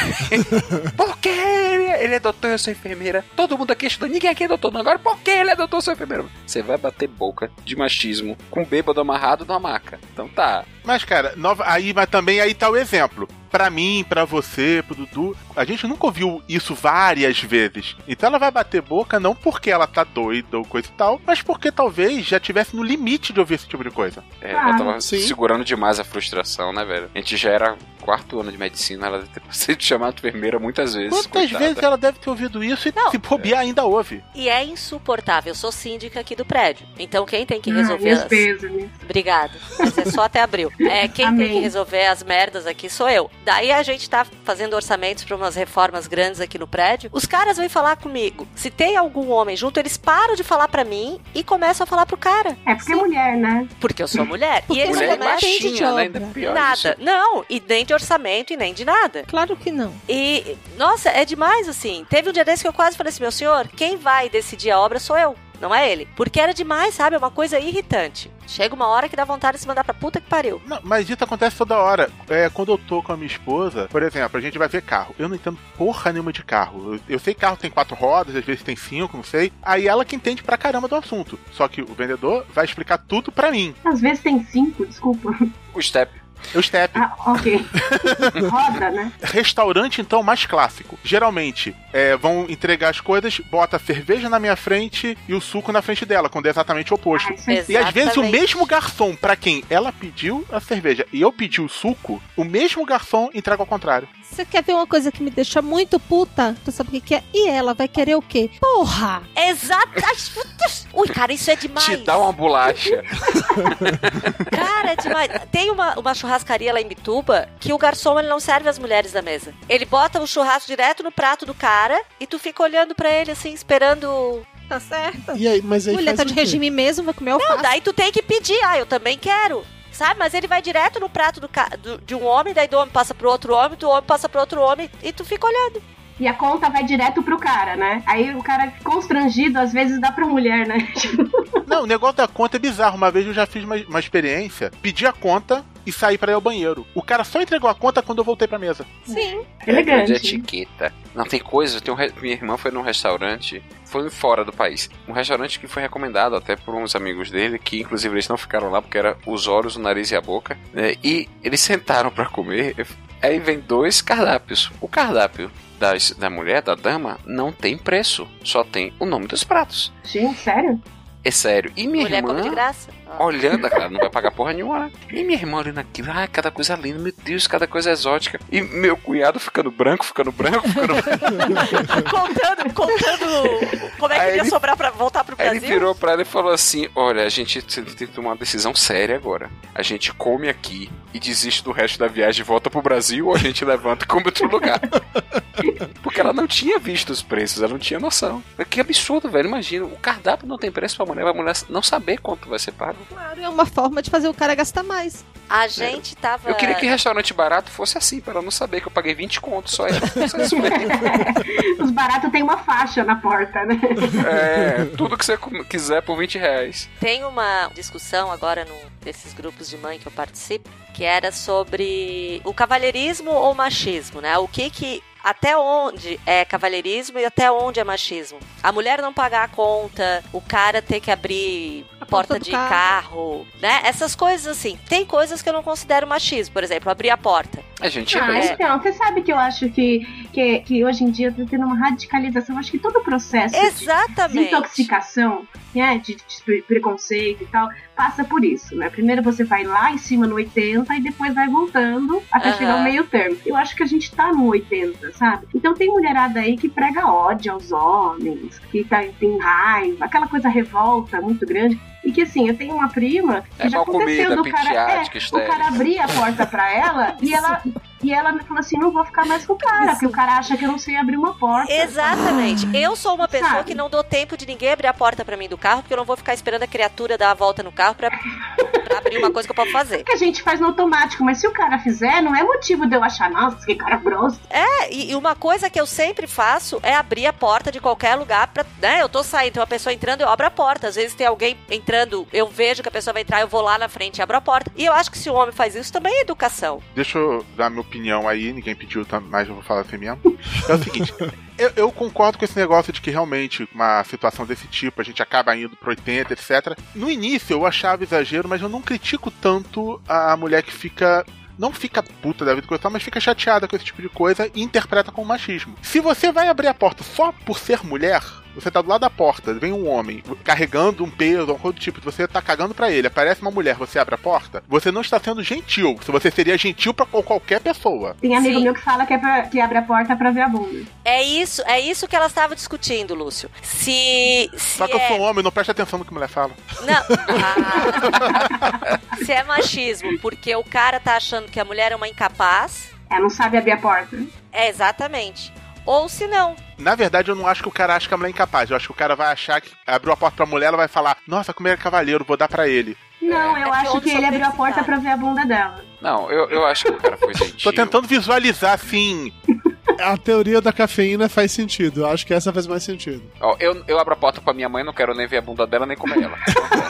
por que ele é, ele é doutor, eu sou enfermeira? Todo mundo aqui estudando, ninguém aqui é doutor, não. Agora por que ele é doutor, eu sou enfermeira? Você vai bater boca de machismo com um bêbado amarrado na maca. Então tá. Mas, cara, nova, aí, mas também aí tá o exemplo. Pra mim, pra você, pro Dudu, a gente nunca ouviu isso várias vezes. Então ela vai bater boca não porque ela tá doida ou coisa e tal, mas porque talvez já tivesse no limite de ouvir esse tipo de coisa. É, Ah, ela tava sim. segurando demais a frustração, né, velho? A gente já era quarto ano de medicina, ela deve ter sido chamada de enfermeira muitas vezes. Quantas coitada. vezes ela deve ter ouvido isso e Não. se bobear ainda ouve? E é insuportável. Eu sou síndica aqui do prédio. Então quem tem que Ah, resolver meus as... pesos, né? Obrigada. Mas é só até abril. É, quem Amém. tem que resolver as merdas aqui sou eu. Daí a gente tá fazendo orçamentos pra umas reformas grandes aqui no prédio. Os caras vêm falar comigo. Se tem algum homem junto, eles param de falar pra mim e começam a falar pro cara. É porque é mulher, né? Porque eu sou mulher. Porque e eles mulher não começam de baixinha, né? obra. Ainda pior nada. isso. Não, e nem de orçamento e nem de nada. Claro que não. E, nossa, é demais assim. Teve um dia desse que eu quase falei assim: meu senhor, quem vai decidir a obra sou eu. Não é ele. Porque era demais, sabe? É uma coisa irritante. Chega uma hora que dá vontade de se mandar pra puta que pariu. Não, mas isso acontece toda hora. É, quando eu tô com a minha esposa, por exemplo, a gente vai ver carro. Eu não entendo porra nenhuma de carro. Eu, eu sei que carro tem quatro rodas, às vezes tem cinco, não sei. Aí ela que entende pra caramba do assunto. Só que o vendedor vai explicar tudo pra mim. Às vezes tem cinco, desculpa. O step. O step. Ah, ok. Roda, né? Restaurante, então, mais clássico. Geralmente, é, vão entregar as coisas, bota a cerveja na minha frente e o suco na frente dela, quando é exatamente o oposto. Ah, é E às vezes o mesmo garçom, pra quem ela pediu a cerveja e eu pedi o suco, o mesmo garçom entrega ao contrário. Você quer ver uma coisa que me deixa muito puta? Tu sabe o que, que é? E ela vai querer o quê? Porra! Exato. Ui, cara, isso é demais. Te dá uma bolacha. Cara, é demais. Tem uma, uma churrascaria lá em Bituba que o garçom ele não serve as mulheres da mesa. Ele bota o churrasco direto no prato do cara e tu fica olhando pra ele assim, esperando. Tá certo? E aí, mas aí Mulher faz tá o de quê? regime mesmo, vai comer alface. Não, daí tu tem que pedir. Ah, eu também quero. Sabe? Mas ele vai direto no prato do, ca- do- de um homem, daí do homem passa pro outro homem, do homem passa pro outro homem e tu fica olhando. E a conta vai direto pro cara, né? Aí o cara constrangido, às vezes dá pra mulher, né? Tipo, Não, o negócio da conta é bizarro. Uma vez eu já fiz uma, uma experiência, pedi a conta, e saí pra ir ao banheiro. O cara só entregou a conta quando eu voltei pra mesa. Sim. Elegante. De etiqueta. Não, tem coisa. Tem um re- Minha irmã foi num restaurante. Foi fora do país. Um restaurante que foi recomendado até por uns amigos dele, que inclusive eles não ficaram lá porque era os olhos, o nariz e a boca. né? E eles sentaram pra comer. Aí vem dois cardápios. O cardápio das, da mulher, da dama, não tem preço. Só tem o nome dos pratos. Gente, sério? É sério. E minha Mulher come de irmã, graça. Olhando, cara, não vai pagar porra nenhuma, né? E minha irmã olhando aquilo, ah, cada coisa linda, meu Deus, cada coisa exótica. E meu cunhado ficando branco, ficando branco, ficando branco. contando, contando como é que ele ia sobrar pra voltar pro Aí ele Brasil. virou pra ela e falou assim: Olha, a gente tem que tomar uma decisão séria agora. A gente come aqui e desiste do resto da viagem e volta pro Brasil ou a gente levanta e come outro lugar. Porque ela não tinha visto os preços, ela não tinha noção. Que absurdo, velho. Imagina, o cardápio não tem preço pra mulher, a mulher não saber quanto vai ser pago. Claro, é uma forma de fazer o cara gastar mais. A gente tava. Eu queria que restaurante barato fosse assim, pra ela não saber que eu paguei 20 contos só. Isso mesmo. Os baratos têm uma faixa na porta, né? É, tudo que você quiser por 20 reais. Tem uma discussão agora num desses grupos de mãe que eu participo, que era sobre o cavalheirismo ou machismo, né? O que que até onde é cavalheirismo e até onde é machismo? A mulher não pagar a conta, o cara ter que abrir a porta, de carro. carro. né? Essas coisas assim. Tem coisas que eu não considero machismo, por exemplo, abrir a porta. A gente Ah, é. então, você sabe que eu acho que, que, que hoje em dia tá tendo uma radicalização. Eu acho que todo o processo de Exatamente. desintoxicação, né, de, de preconceito e tal, passa por isso, né? Primeiro você vai lá em cima no 80 e depois vai voltando até Aham. chegar ao meio termo. Eu acho que a gente tá no 80, sabe? Então tem mulherada aí que prega ódio aos homens, que tá, tem raiva, aquela coisa revolta muito grande. E que assim, eu tenho uma prima que É já aconteceu comida, do cara, é, o cara abrir a porta pra ela e ela e ela falou assim, não vou ficar mais com o cara, porque o cara acha que eu não sei abrir uma porta. Exatamente. Eu sou uma pessoa Sabe? que não dou tempo de ninguém abrir a porta pra mim do carro, porque eu não vou ficar esperando a criatura dar a volta no carro pra, pra abrir uma coisa que eu posso fazer. que a gente faz no automático, mas se o cara fizer, não é motivo de eu achar, nossa, que cara grosso. É, e, e uma coisa que eu sempre faço é abrir a porta de qualquer lugar pra, né, eu tô saindo, tem uma pessoa entrando, eu abro a porta. Às vezes tem alguém entrando, eu vejo que a pessoa vai entrar, eu vou lá na frente e abro a porta. E eu acho que se o homem faz isso, também é educação. Deixa eu dar minha opinião aí, ninguém pediu, tá- mas eu vou falar assim mesmo. É o seguinte, eu, eu concordo com esse negócio de que realmente uma situação desse tipo, a gente acaba indo pro 80, etc. No início eu achava exagero, mas eu não critico tanto a mulher que fica. Não fica puta da vida com isso, mas fica chateada com esse tipo de coisa e interpreta como machismo. Se você vai abrir a porta só por ser mulher, você tá do lado da porta, vem um homem carregando um peso, alguma coisa do tipo, você tá cagando pra ele, aparece uma mulher, você abre a porta, você não está sendo gentil. Se você seria gentil pra com qualquer pessoa. Tem amigo Sim. meu que fala que, é pra, que abre a porta pra ver a bunda. É isso, é isso que elas estavam discutindo, Lúcio. Se. se Só que eu é- sou um homem, não preste atenção no que a mulher fala. Não. Se é machismo, porque o cara tá achando que a mulher é uma incapaz. Ela não sabe abrir a porta. É exatamente. Ou se não. Na verdade, eu não acho que o cara acha que a mulher é incapaz. Eu acho que o cara vai achar que abriu a porta pra mulher, ela vai falar: Nossa, como ele é cavaleiro, vou dar pra ele. Não, É eu que acho que ele abriu a porta pra ver a bunda dela. Não, eu, eu acho que o cara foi gentil. Tô tentando visualizar assim. A teoria da cafeína faz sentido. Eu acho que essa faz mais sentido. Ó, eu, eu abro a porta pra minha mãe, não quero nem ver a bunda dela, nem comer ela.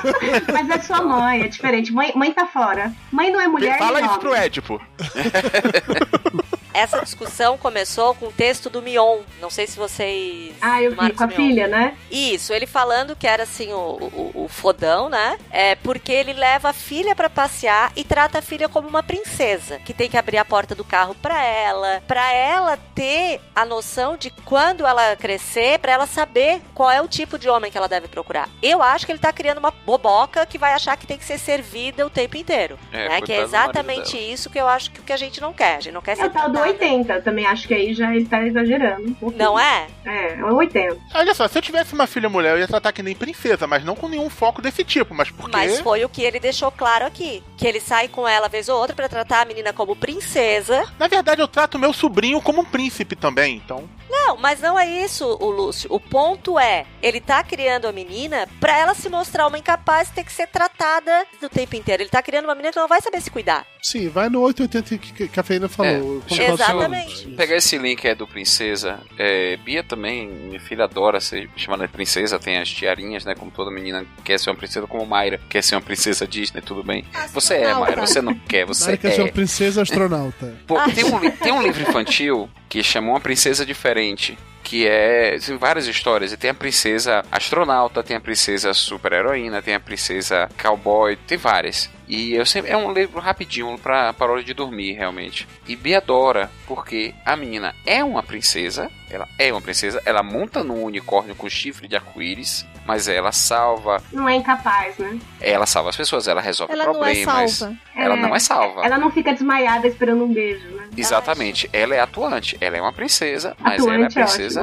Mas é sua mãe, é diferente. Mãe, mãe tá fora. Mãe não é mulher Fala isso homem. pro Édipo. Essa discussão começou com o texto do Mion. Não sei se vocês. Ah, eu vi, com a Mion. filha, né? Isso, ele falando que era assim o, o, o fodão, né? É porque ele leva a filha pra passear e trata a filha como uma princesa, que tem que abrir a porta do carro pra ela, pra ela ter a noção de quando ela crescer, pra ela saber qual é o tipo de homem que ela deve procurar. Eu acho que ele tá criando uma boboca que vai achar que tem que ser servida o tempo inteiro, É, né? Que é exatamente isso que eu acho que, que a gente não quer. A gente não quer É ser o tal do 80. Também acho que aí já ele tá exagerando. um. Não é? É, é o 80. Olha só, se eu tivesse uma filha mulher, eu ia tratar que nem princesa, mas não com nenhum foco desse tipo. Mas porque. Mas foi o que ele deixou claro aqui. Que ele sai com ela vez ou outra pra tratar a menina como princesa. Na verdade, eu trato meu sobrinho como um príncipe também, então. Não, mas não é isso, o Lúcio. O ponto é, ele tá criando a menina pra ela se mostrar uma incapaz ter que ser tratada do tempo inteiro. Ele tá criando uma menina que não vai saber se cuidar. Sim, vai no 880 que que a Cafeína falou. Quando Exatamente. Pegar esse link aí do Princesa. É, Bia também, minha filha adora ser chamada de princesa, tem as tiarinhas, né? Como toda menina quer ser uma princesa, como Mayra quer ser uma princesa Disney, tudo bem. Você é. Mayra, você não quer, você Mari quer ser é. uma princesa astronauta. Pô, tem, um, tem um livro infantil que chamou Uma Princesa Diferente. Que é. Tem várias histórias. E tem a princesa astronauta, tem a princesa super-heroína, tem a princesa cowboy, tem várias. E eu sempre. É um livro rapidinho pra, para hora de dormir, realmente. E Bia adora, porque a menina é uma princesa. Ela é uma princesa. Ela monta num unicórnio com chifre de arco-íris. Mas ela salva. Não é incapaz, né? Ela salva as pessoas, ela resolve Ela não é problemas. salva. Ela não é salva. Ela não fica desmaiada esperando um beijo, né? Exatamente, ela é atuante, ela é uma princesa, mas ela é Atuante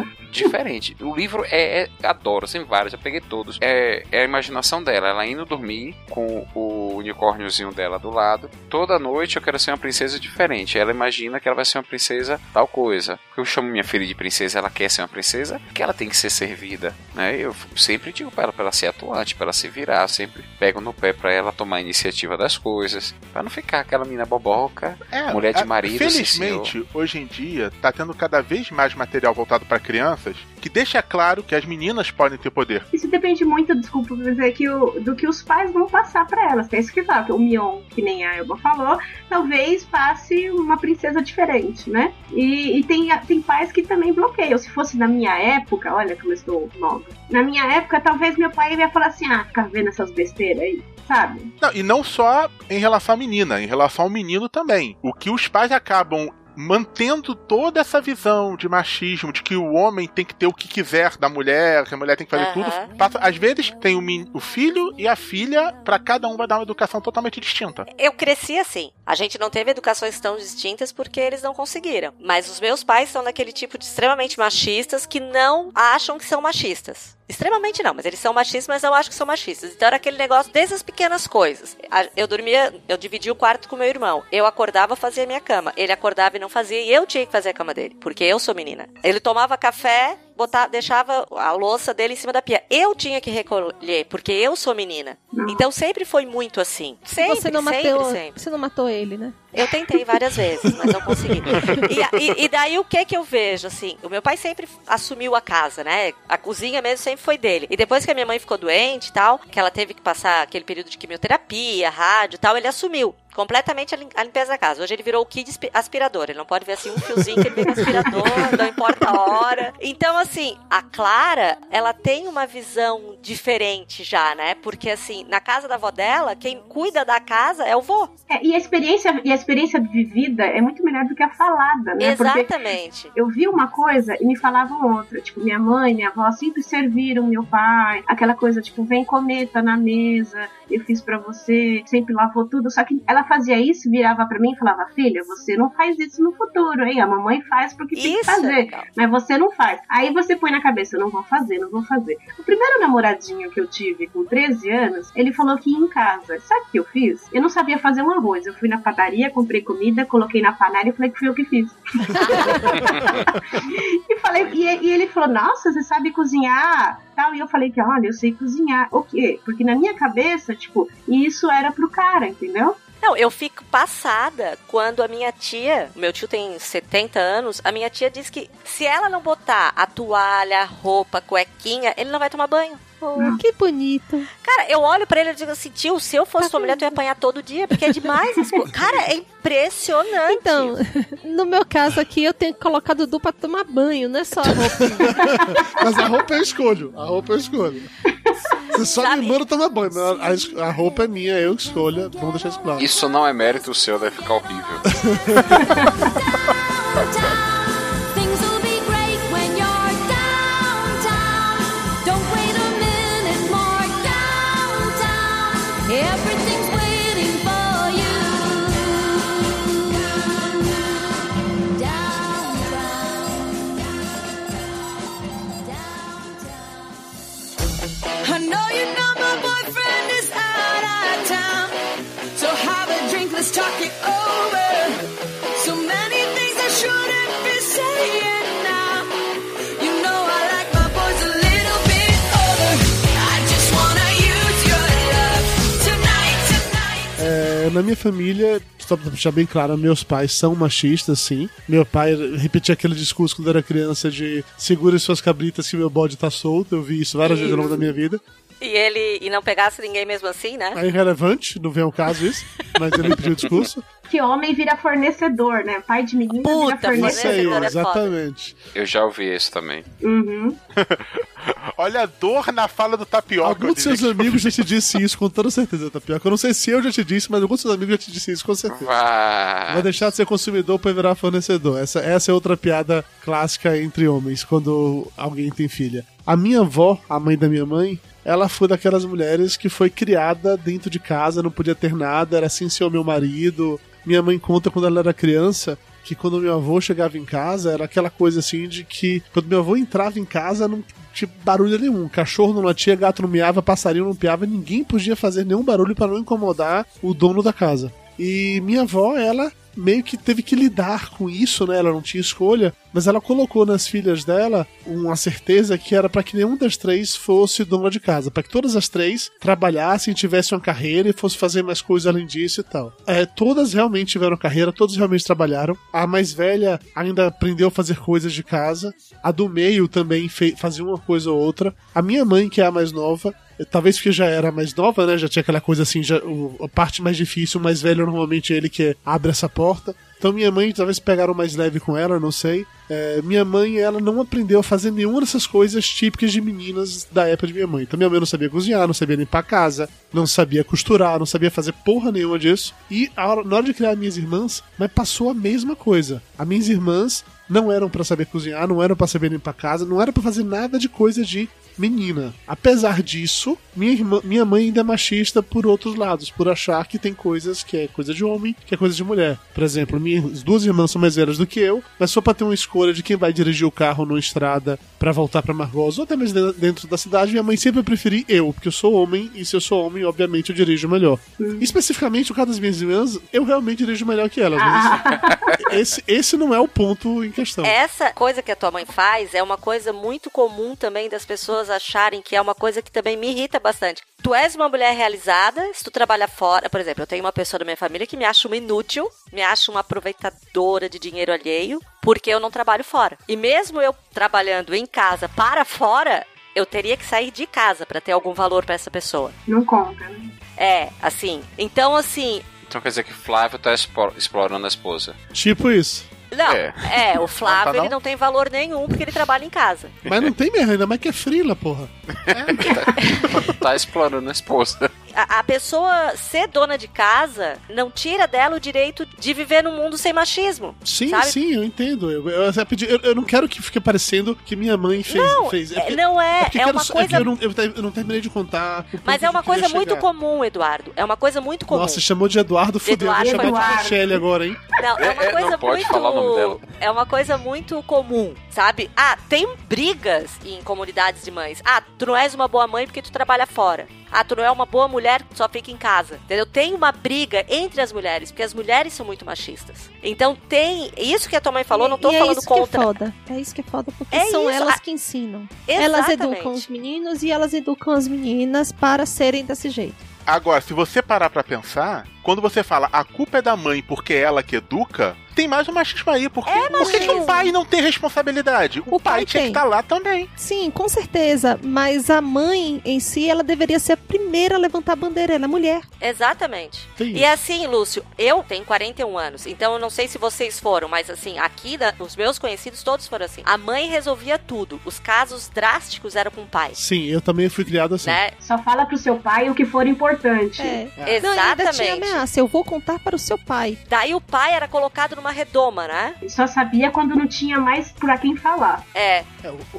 é diferente. O livro é, é adoro, tem vários, já peguei todos. É, é a imaginação dela, ela indo dormir com o unicórniozinho dela do lado. Toda noite eu quero ser uma princesa diferente. Ela imagina que ela vai ser uma princesa tal coisa. Eu chamo minha filha de princesa, ela quer ser uma princesa, que ela tem que ser servida, né? Eu sempre digo para ela para ela ser atuante, para ela se virar, sempre pego no pé para ela tomar a iniciativa das coisas, para não ficar aquela menina boboca, mulher de marido, Felizmente, hoje em dia, tá tendo cada vez mais material voltado para crianças que deixa claro que as meninas podem ter poder. Isso depende muito, desculpa dizer, que o, do que os pais vão passar pra elas. É isso que fala, que o Mion, que nem a Elba falou, talvez passe uma princesa diferente, né? E, e tem, tem pais que também bloqueiam. Se fosse na minha época, olha como eu estou nova. Na minha época, talvez meu pai ia falar assim: ah, ficar vendo essas besteiras aí, sabe? Não, e não só em relação à menina, em relação ao menino também. O que os pais acabam mantendo toda essa visão de machismo, de que o homem tem que ter o que quiser da mulher, que a mulher tem que fazer Aham. tudo. passa- Às vezes tem o, men- o filho e a filha, pra cada um vai dar uma educação totalmente distinta. Eu cresci assim. A gente não teve educações tão distintas porque eles não conseguiram. Mas os meus pais são daquele tipo de extremamente machistas que não acham que são machistas. Extremamente não, mas eles são machistas, mas não acham que são machistas. Então era aquele negócio desde as pequenas coisas. Eu dormia, eu dividia o quarto com meu irmão. Eu acordava, fazia minha cama. Ele acordava e não fazia, e eu tinha que fazer a cama dele, porque eu sou menina. Ele tomava café, botava, deixava a louça dele em cima da pia. Eu tinha que recolher, porque eu sou menina. Então sempre foi muito assim. Sempre, você não sempre, matou, sempre. você não matou ele, né? Eu tentei várias vezes, mas não consegui. E, e- e daí o que que eu vejo, assim? O meu pai sempre assumiu a casa, né? A cozinha mesmo sempre foi dele. E depois que a minha mãe ficou doente e tal, que ela teve que passar aquele período de quimioterapia, rádio e tal, ele assumiu completamente a lim- a limpeza da casa. Hoje ele virou o kid aspi- aspirador. Ele não pode ver assim um fiozinho que ele com aspirador, não importa a hora. Então, assim, a Clara, ela tem uma visão diferente já, né? Porque, assim, na casa da avó dela, quem cuida da casa é o vô. É, e a experiência e a experiência vivida é muito melhor do que a falada, né? Porque Exatamente. eu vi uma coisa e me falavam outra. Tipo, minha mãe, minha avó sempre serviram meu pai. Aquela coisa, tipo, vem comer, tá na mesa, eu fiz pra você, sempre lavou tudo. Só que ela fazia isso, virava pra mim e falava, filha, você não faz isso no futuro, hein? A mamãe faz porque tem que Isso é fazer. legal. mas você não faz. Aí você põe na cabeça, eu não vou fazer, não vou fazer. O primeiro namoradinho que eu tive com 13 anos, ele falou que ia em casa. Sabe o que eu fiz? Eu não sabia fazer um arroz. Eu fui na padaria, comprei comida, coloquei na panela e falei que fui eu que fiz. e, falei, e, e ele falou, nossa, você sabe cozinhar? E eu falei que, olha, eu sei cozinhar. O quê? Porque na minha cabeça, tipo, isso era pro cara, entendeu? Não, eu fico passada quando a minha tia, meu tio tem 70 anos, a minha tia diz que se ela não botar a toalha, a roupa, a cuequinha, ele não vai tomar banho. Oh, que bonito. Cara, eu olho pra ele e digo assim, tio, se eu fosse sua mulher, tu ia apanhar todo dia, porque é demais as coisas. Cara, é impressionante. Então, no meu caso aqui, eu tenho que colocar Dudu pra tomar banho, não é só a roupa. Mas a roupa eu escolho. A roupa eu escolho. Só me manda tomar banho. mas A, a roupa é minha, eu que escolho. Vamos deixar isso claro. Isso não é mérito seu, deve ficar horrível. na minha família, só pra deixar bem claro, meus pais são machistas, sim. Meu pai repetia aquele discurso quando era criança de segure suas cabritas que meu bode tá solto. Eu vi isso várias vezes ao longo da minha vida. E ele e não pegasse ninguém mesmo assim, né? É irrelevante, não vem ao caso isso, mas ele repetiu o discurso. Que homem vira fornecedor, né? Pai de menina vira Isso aí, fornecedor. exatamente. Eu já ouvi isso também. Uhum. Olha a dor na fala do tapioca. Algum eu dos seus amigos já te disse isso, com toda certeza, Tapioca. Eu não sei se eu já te disse, mas algum dos seus amigos já te disse isso, com certeza. Vá. Vai deixar de ser consumidor pra virar fornecedor. Essa, essa é outra piada clássica entre homens, quando alguém tem filha. A minha avó, a mãe da minha mãe, ela foi daquelas mulheres que foi criada dentro de casa, não podia ter nada, era assim ser o meu marido. Minha mãe conta quando ela era criança que quando meu avô chegava em casa, era aquela coisa assim de que quando meu avô entrava em casa, não tinha barulho nenhum. Cachorro não latia, gato não miava, passarinho não piava, ninguém podia fazer nenhum barulho para não incomodar o dono da casa. E minha avó, ela meio que teve que lidar com isso, né? Ela não tinha escolha, mas ela colocou nas filhas dela uma certeza que era para que nenhuma das três fosse dona de casa, para que todas as três trabalhassem, tivessem uma carreira e fossem fazer mais coisas além disso e tal. É, todas realmente tiveram carreira, todas realmente trabalharam. A mais velha ainda aprendeu a fazer coisas de casa, a do meio também fazia uma coisa ou outra. A minha mãe, que é a mais nova, Talvez porque já era mais nova, né? Já tinha aquela coisa assim, já, o- a parte mais difícil, o mais velho normalmente é ele que abre essa porta. Então minha mãe talvez pegaram mais leve com ela, não sei. É, minha mãe, ela não aprendeu a fazer nenhuma dessas coisas típicas de meninas da época de minha mãe. Então minha mãe não sabia cozinhar, não sabia limpar a casa, não sabia costurar, não sabia fazer porra nenhuma disso. E na hora de criar minhas irmãs, mas passou a mesma coisa. As minhas irmãs não eram pra saber cozinhar, não eram pra saber limpar a casa, não era pra fazer nada de coisa de menina. Apesar disso, minha, irmã, minha mãe ainda é machista por outros lados, por achar que tem coisas que é coisa de homem, que é coisa de mulher. Por exemplo, minhas duas irmãs são mais velhas do que eu, mas só pra ter uma escolha de quem vai dirigir o carro numa estrada pra voltar pra Margosa ou até mesmo de- dentro da cidade, minha mãe sempre preferiu eu, porque eu sou homem e se eu sou homem, obviamente eu dirijo melhor. Especificamente, o caso das minhas irmãs, eu realmente dirijo melhor que elas. Mas esse, esse não é o ponto em questão. Essa coisa que a tua mãe faz é uma coisa muito comum também das pessoas acharem que é uma coisa que também me irrita bastante. Tu és uma mulher realizada, se tu trabalha fora, por exemplo, eu tenho uma pessoa da minha família que me acha uma inútil, me acha uma aproveitadora de dinheiro alheio, porque eu não trabalho fora. E mesmo eu trabalhando em casa para fora, eu teria que sair de casa para ter algum valor para essa pessoa. Não conta, né? É, assim. Então, assim, Então quer dizer que Flávio tá explorando a esposa. Tipo isso. Não, É. é, o Flávio Não tá, não? ele não tem valor nenhum porque ele trabalha em casa. Mas não tem mesmo, ainda mais que é frila, porra. tá explorando a esposa. A, a pessoa ser dona de casa não tira dela o direito de viver num mundo sem machismo. Sim, sabe? sim, eu entendo. Eu, eu, eu- eu não quero que fique parecendo que minha mãe fez. Não, fez. é- porque- não é, é quero uma só- coisa- que eu, não, eu não terminei de contar. Mas é uma coisa muito chegar. comum, Eduardo. É uma coisa muito comum. Nossa, chamou de Eduardo, fudeu. Vou Eduardo chamar de. Michelle agora, hein? Não, é uma É, é, coisa não pode muito. falar o nome dela. É uma coisa muito comum, sabe? Ah, tem brigas em comunidades de mães. Ah, tu não és uma boa mãe porque tu trabalha fora. Ah, tu não é uma boa mulher que só fica em casa. Entendeu? Tem uma briga entre as mulheres, porque as mulheres são muito machistas. Então tem. Isso que a tua mãe falou, não tô e é falando isso contra. que é foda. É isso que é foda, porque É são isso, elas a- que ensinam. Elas Exatamente. educam os meninos e elas educam as meninas para serem desse jeito. Agora, se você parar pra pensar, quando você fala a culpa é da mãe porque é ela que educa, tem mais um machismo aí. Porque, por que, que o pai não tem responsabilidade? O, pai, tinha que tem. estar lá também. Sim, com certeza. Mas a mãe em si, ela deveria ser a primeira a levantar a bandeira. Ela é mulher. Exatamente. Tem E assim, Lúcio, eu tenho 41 anos, então eu não sei se vocês foram, mas assim, aqui da- os meus conhecidos todos foram assim. A mãe resolvia tudo. Os casos drásticos eram com o pai. Sim, eu também fui criado assim. Né? Só fala pro seu pai o que for importante. É. Não, tinha Exatamente. Ameaça. Eu vou contar para o seu pai. Daí o pai era colocado numa redoma, né? Só sabia quando não tinha mais pra quem falar. É.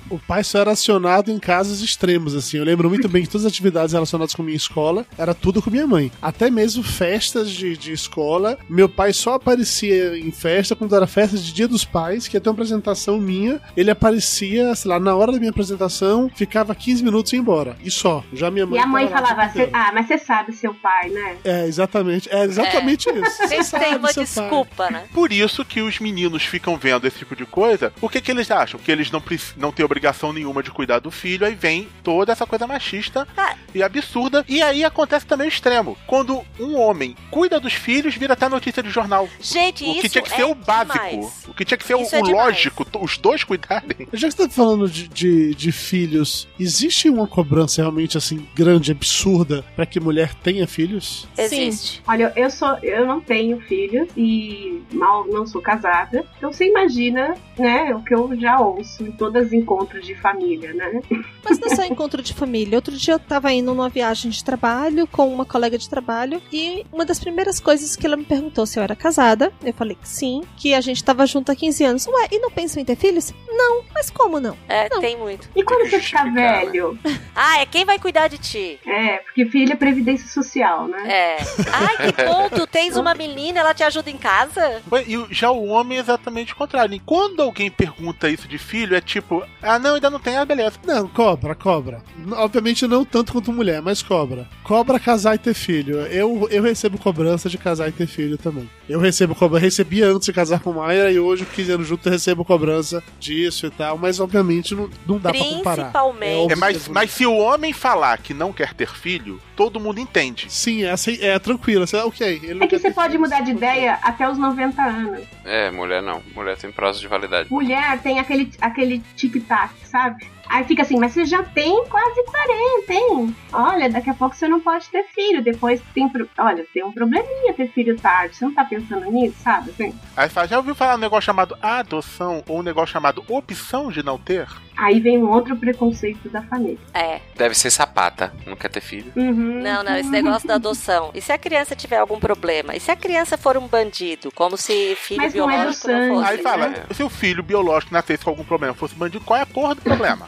O pai só era acionado em casos extremos, assim. Eu lembro muito bem que todas as atividades relacionadas com minha escola era tudo com minha mãe. Até mesmo festas de, de escola. Meu pai só aparecia em festa quando era festa de Dia dos Pais, que ia ter uma apresentação minha. Ele aparecia, sei lá, na hora da minha apresentação, ficava 15 minutos e ia embora. E só. Já minha mãe. e a mãe o falava, tempo inteiro. "Cê- ah, mas você sabe seu pai, né? É, exatamente. Exatamente, é exatamente isso. Você Sempre sabe, tem uma desculpa, né? Por isso que os meninos ficam vendo esse tipo de coisa. O que que eles acham? Que eles não, não têm obrigação nenhuma de cuidar do filho, aí vem toda essa coisa machista Ah. e absurda. E aí acontece também o extremo. Quando um homem cuida dos filhos, vira até notícia de jornal. Gente, O que isso tinha que ser é o básico. demais. O que tinha que ser o, Isso é o demais. lógico, os dois cuidarem. Já que você tá falando de, de, de filhos, existe uma cobrança realmente assim grande, absurda, pra que mulher tenha filhos? Existe. Olha, eu sou, eu não tenho filhos e mal não sou casada. Então você imagina, né, o que eu já ouço em todos os encontros de família, né? Mas não é só encontro de família. Outro dia eu tava indo numa viagem de trabalho com uma colega de trabalho e uma das primeiras coisas que ela me perguntou se eu era casada, eu falei que sim, que a gente tava junto há 15 anos. Ué, e não pensam em ter filhos? Não, mas como não? É, tem muito. E quando você ficar velho? Ah, é quem vai cuidar de ti? É, porque filho é previdência social, né? É. Ai, que bom, tu tens uma menina, ela te ajuda em casa? E já o homem é exatamente o contrário. E quando alguém pergunta isso de filho, é tipo, ah, não, ainda não tem, ah, beleza. Não, cobra, cobra. Obviamente não tanto quanto mulher, mas cobra. Cobra casar e ter filho. Eu, eu recebo cobrança de casar e ter filho também. Eu recebo cobrança, recebi antes de casar com Mayra e hoje, 15 anos junto, eu recebo cobrança disso e tal, mas obviamente não, não dá pra comparar. Principalmente. óbvio É, mas, mas se o homem falar que não quer ter filho, todo mundo entende. Sim, é, assim, é tranquilo. Você, ok, ele É que você pode filhos, mudar de ideia até os 90 anos. É, mulher não. Mulher tem prazo de validade. Mulher tem aquele, aquele tic-tac, sabe? Aí fica assim, mas você já tem quase 40, hein? Olha, daqui a pouco você não pode ter filho. Depois tem. pro- Olha, tem um probleminha ter filho tarde. Você não tá pensando nisso, sabe? Assim? Aí fala, já ouviu falar um negócio chamado adoção ou um negócio chamado opção de não ter? Aí vem um outro preconceito da família. É. Deve ser sapata. Não quer ter filho. Uhum. Não, não, esse negócio da adoção. E se a criança tiver algum problema? E se a criança for um bandido? Como se filho Mas não é do biológico não sangue. fosse. Aí fala, né? se o filho biológico nascesse com algum problema, fosse bandido, qual é a porra do problema?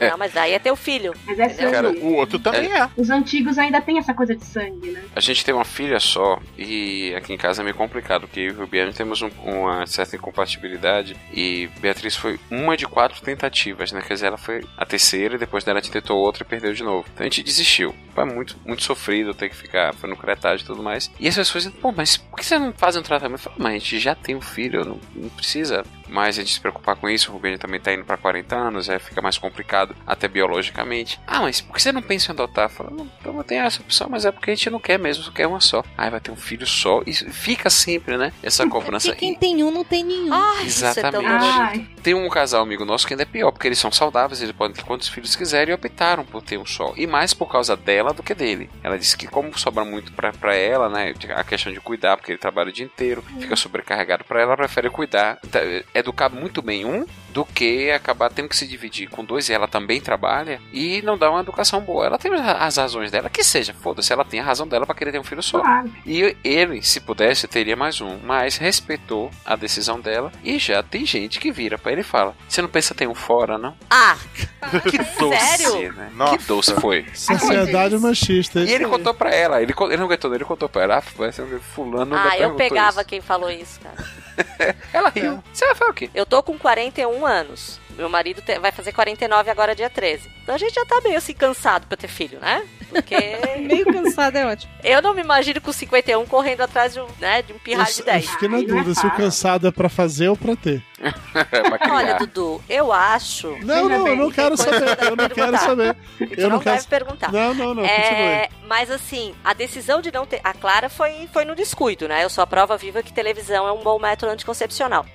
Não, mas aí é teu filho. Mas é seu Cara, filho. o outro também é. Os antigos ainda tem essa coisa de sangue, né? A gente tem uma filha só e aqui em casa é meio complicado, porque eu e o Biane temos um- uma certa incompatibilidade e Beatriz foi uma de quatro tentativas, né? Quer dizer, ela foi a terceira e depois dela a gente tentou outra e perdeu de novo. Então a gente desistiu. Foi muito, muito sofrido ter que ficar, foi no cretagem e tudo mais. E as pessoas dizem, pô, mas por que você não faz um tratamento? Eu falo, mas a gente já tem um filho, não, não precisa mais a gente se preocupar com isso. O Rubens também tá indo pra 40 anos, aí fica mais complicado até biologicamente. Ah, mas por que você não pensa em adotar? Eu falo, não, então eu tenho essa opção, mas é porque a gente não quer mesmo, só quer uma só. Aí vai ter um filho só. E fica sempre, né? Essa cobrança. Porque quem tem um não tem nenhum. Ai, isso é tão Exatamente. Ai, Tem um casal amigo nosso que ainda é pior, porque eles são saudáveis, eles podem ter quantos filhos quiserem e optaram por ter um só. E mais por causa dela do que dele. Ela disse que como sobra muito pra, pra ela, né, a questão de cuidar, porque ele trabalha o dia inteiro, fica sobrecarregado pra ela, ela prefere cuidar, tá, educar muito bem um, do que acabar tendo que se dividir com dois e ela também trabalha e não dá uma educação boa. Ela tem as razões dela, que seja, foda-se, ela tem a razão dela pra querer ter um filho só. claro. E ele, se pudesse, teria mais um, mas respeitou a decisão dela e já tem gente que vira pra ele e fala: Você não pensa ter um fora, não? Ah, Que doce, Sério? né? Nossa. Que doce foi. Sociedade machista. é E ele aí. contou pra ela, ele, ele não aguentou, ele contou pra ela, ah, vai ser fulano ah eu pegava isso. quem falou isso, cara. Ela riu. Você vai fazer o quê? Eu tô com 41 anos. Meu marido te- vai fazer 49 agora, dia 13. Então a gente já tá meio assim cansado pra ter filho, né? Porque Meio cansado é ótimo. eu não me imagino com 51 correndo atrás de um, né, de um pirralho de Eu 10. fiquei na é dúvida se o cansado é pra fazer ou pra ter. Olha, Dudu, eu acho. Não, não, eu não quero saber. Eu não deve quero saber. Eu não não quero. deve perguntar. Não, não, não. É, mas assim, a decisão de não ter. A Clara foi, foi no descuido, né? Eu sou a prova viva que televisão é um bom método anticoncepcional.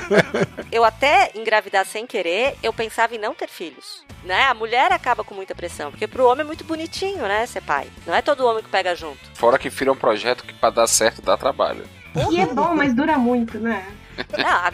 eu até engravidar sem querer, eu pensava em não ter filhos. Né? A mulher acaba com muita pressão, porque pro homem é muito bonitinho, né? Ser pai. Não é todo homem que pega junto. Fora que filho é um projeto que pra dar certo dá trabalho. E é bom, mas dura muito, né? Ah,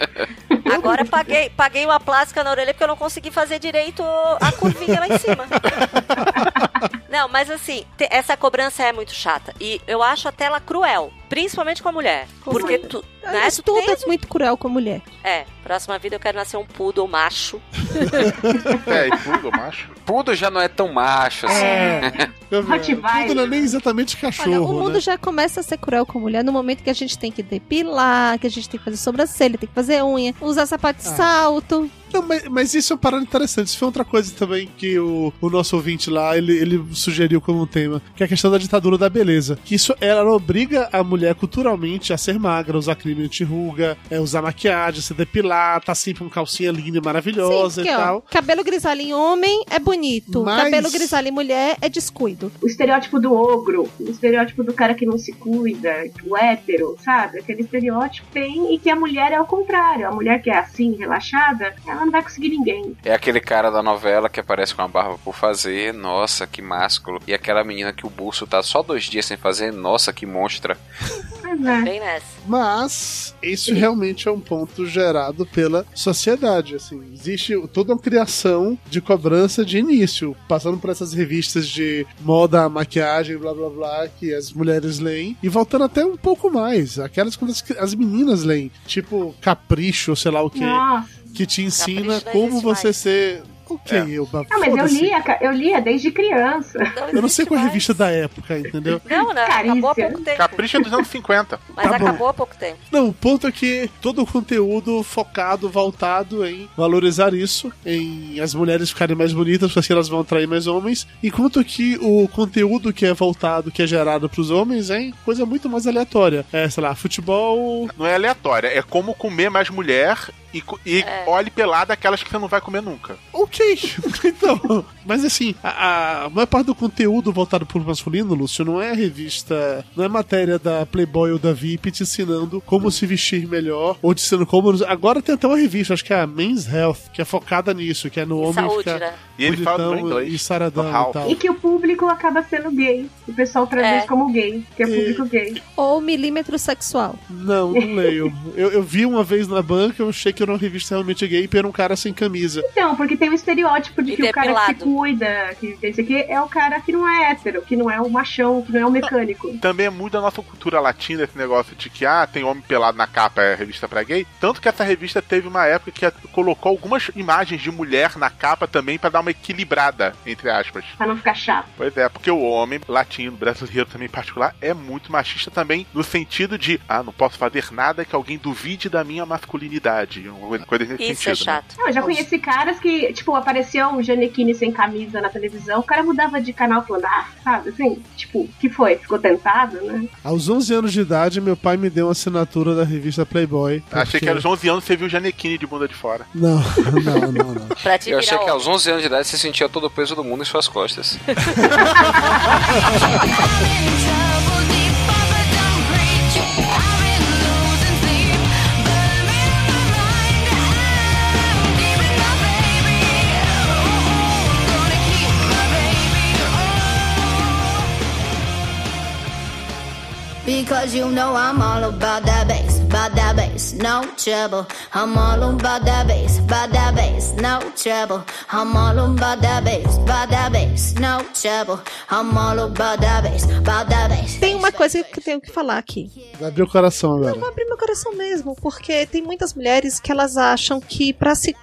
agora paguei, paguei uma plástica na orelha porque eu não consegui fazer direito a curvinha lá em cima. Não, mas assim, essa cobrança é muito chata. E eu acho até ela cruel. Principalmente com a mulher. Como porque é? tu. Né, Mas tu tudo tens é muito cruel com a mulher. É, próxima vida eu quero nascer um poodle macho. É, e pulo, macho. Pudo já não é tão macho assim. É. Eu. Tudo não é nem exatamente Olha, cachorro. o mundo né? já começa a ser cruel com a mulher no momento que a gente tem que depilar, que a gente tem que fazer sobrancelha, tem que fazer unha, usar sapato de Ah. salto. Não, mas, mas isso é uma parada interessante. Isso foi outra coisa também que o, o nosso ouvinte lá, ele, ele sugeriu como um tema, que é a questão da ditadura da beleza. Que isso, ela obriga a mulher culturalmente a ser magra, usar creme anti-ruga, é, usar maquiagem, se depilar, tá sempre com calcinha linda e maravilhosa Sim, e porque, ó, tal. cabelo grisalho em homem é bonito, Mas- cabelo grisalho em mulher é descuido. O estereótipo do ogro, o estereótipo do cara que não se cuida, o hétero, sabe? Aquele estereótipo tem e que a mulher é o contrário. A mulher que é assim, relaxada, ela não vai conseguir ninguém. É aquele cara da novela que aparece com a barba por fazer, nossa, que másculo. E aquela menina que o bolso tá só dois dias sem fazer, nossa, que monstra. É. Bem nessa. Mas isso realmente é um ponto gerado pela sociedade. Assim, existe toda uma criação de cobrança de início, passando por essas revistas de moda, maquiagem, blá blá blá, que as mulheres leem, e voltando até um pouco mais, aquelas quando as, as meninas leem, tipo Capricho, sei lá o que, Nossa. Que te ensina não como você mais. ser. Ok, É. eu, Não, mas eu lia, eu lia desde criança. Eu não sei qual é a revista da época, entendeu? Não, não, acabou há pouco tempo. Capricha dos anos 50. Mas Tá bom. acabou há pouco tempo. Não, o ponto é que todo o conteúdo focado, voltado em valorizar isso, em as mulheres ficarem mais bonitas, porque elas vão atrair mais homens, enquanto que o conteúdo que é voltado, que é gerado pros homens, é em coisa muito mais aleatória. É, sei lá, futebol. Não é aleatória, é como comer mais mulher e, e É. olhe pelada aquelas que você não vai comer nunca. Ok, então. Mas assim, a, a maior parte do conteúdo voltado pro masculino, Lúcio, não é revista, não é matéria da Playboy ou da VIP te ensinando como se vestir melhor, ou te ensinando como. Agora tem até uma revista, acho que é a Men's Health, que é focada nisso, que é no homem Saúde, ficar né? E ele fala inglês. e saradão e tal. E que o público acaba sendo gay. O pessoal traduz É. como gay, que é E- público gay. Ou milímetro sexual. Não, não leio. eu, eu vi uma vez na banca, eu achei que era uma revista realmente gay, e era um cara sem camisa. Então, porque tem o estereótipo de E que o cara que se depilado. cuida, que esse aqui é o cara que não é hétero, que não é o machão, que não é o mecânico. Também é muito da nossa cultura latina esse negócio de que, ah, tem homem pelado na capa, é revista pra gay. Tanto que essa revista teve uma época que colocou algumas imagens de mulher na capa também pra dar uma equilibrada, entre aspas. Pra não ficar chato. Pois é, porque o homem latino, brasileiro também em particular, é muito machista também, no sentido de, ah, não posso fazer nada que alguém duvide da minha masculinidade. Uma coisa nesse Isso é sentido. né? chato. Não, eu já conheci caras que, tipo, apareceu um Janequine sem camisa na televisão, o cara mudava de canal falando, ah, sabe, assim, tipo, que foi? Ficou tentado, né? Aos 11 anos de idade, meu pai me deu uma assinatura da revista Playboy. Achei porque- que aos 11 anos você viu o Janequine de bunda de fora. Não, não, não, não. Pra te Eu achei que aos 11 anos de idade você sentia todo o peso do mundo em suas costas. Because you know I'm all about that bass, about that bass, no trouble. I'm all about that bass, about that bass, no trouble. I'm all about that bass, about that bass, no trouble. I'm all about that bass, about that bass. Tem uma coisa que eu tenho que falar aqui. Vai abrir o coração Não, agora. vou abrir meu coração mesmo, porque tem muitas mulheres que elas acham que pra se,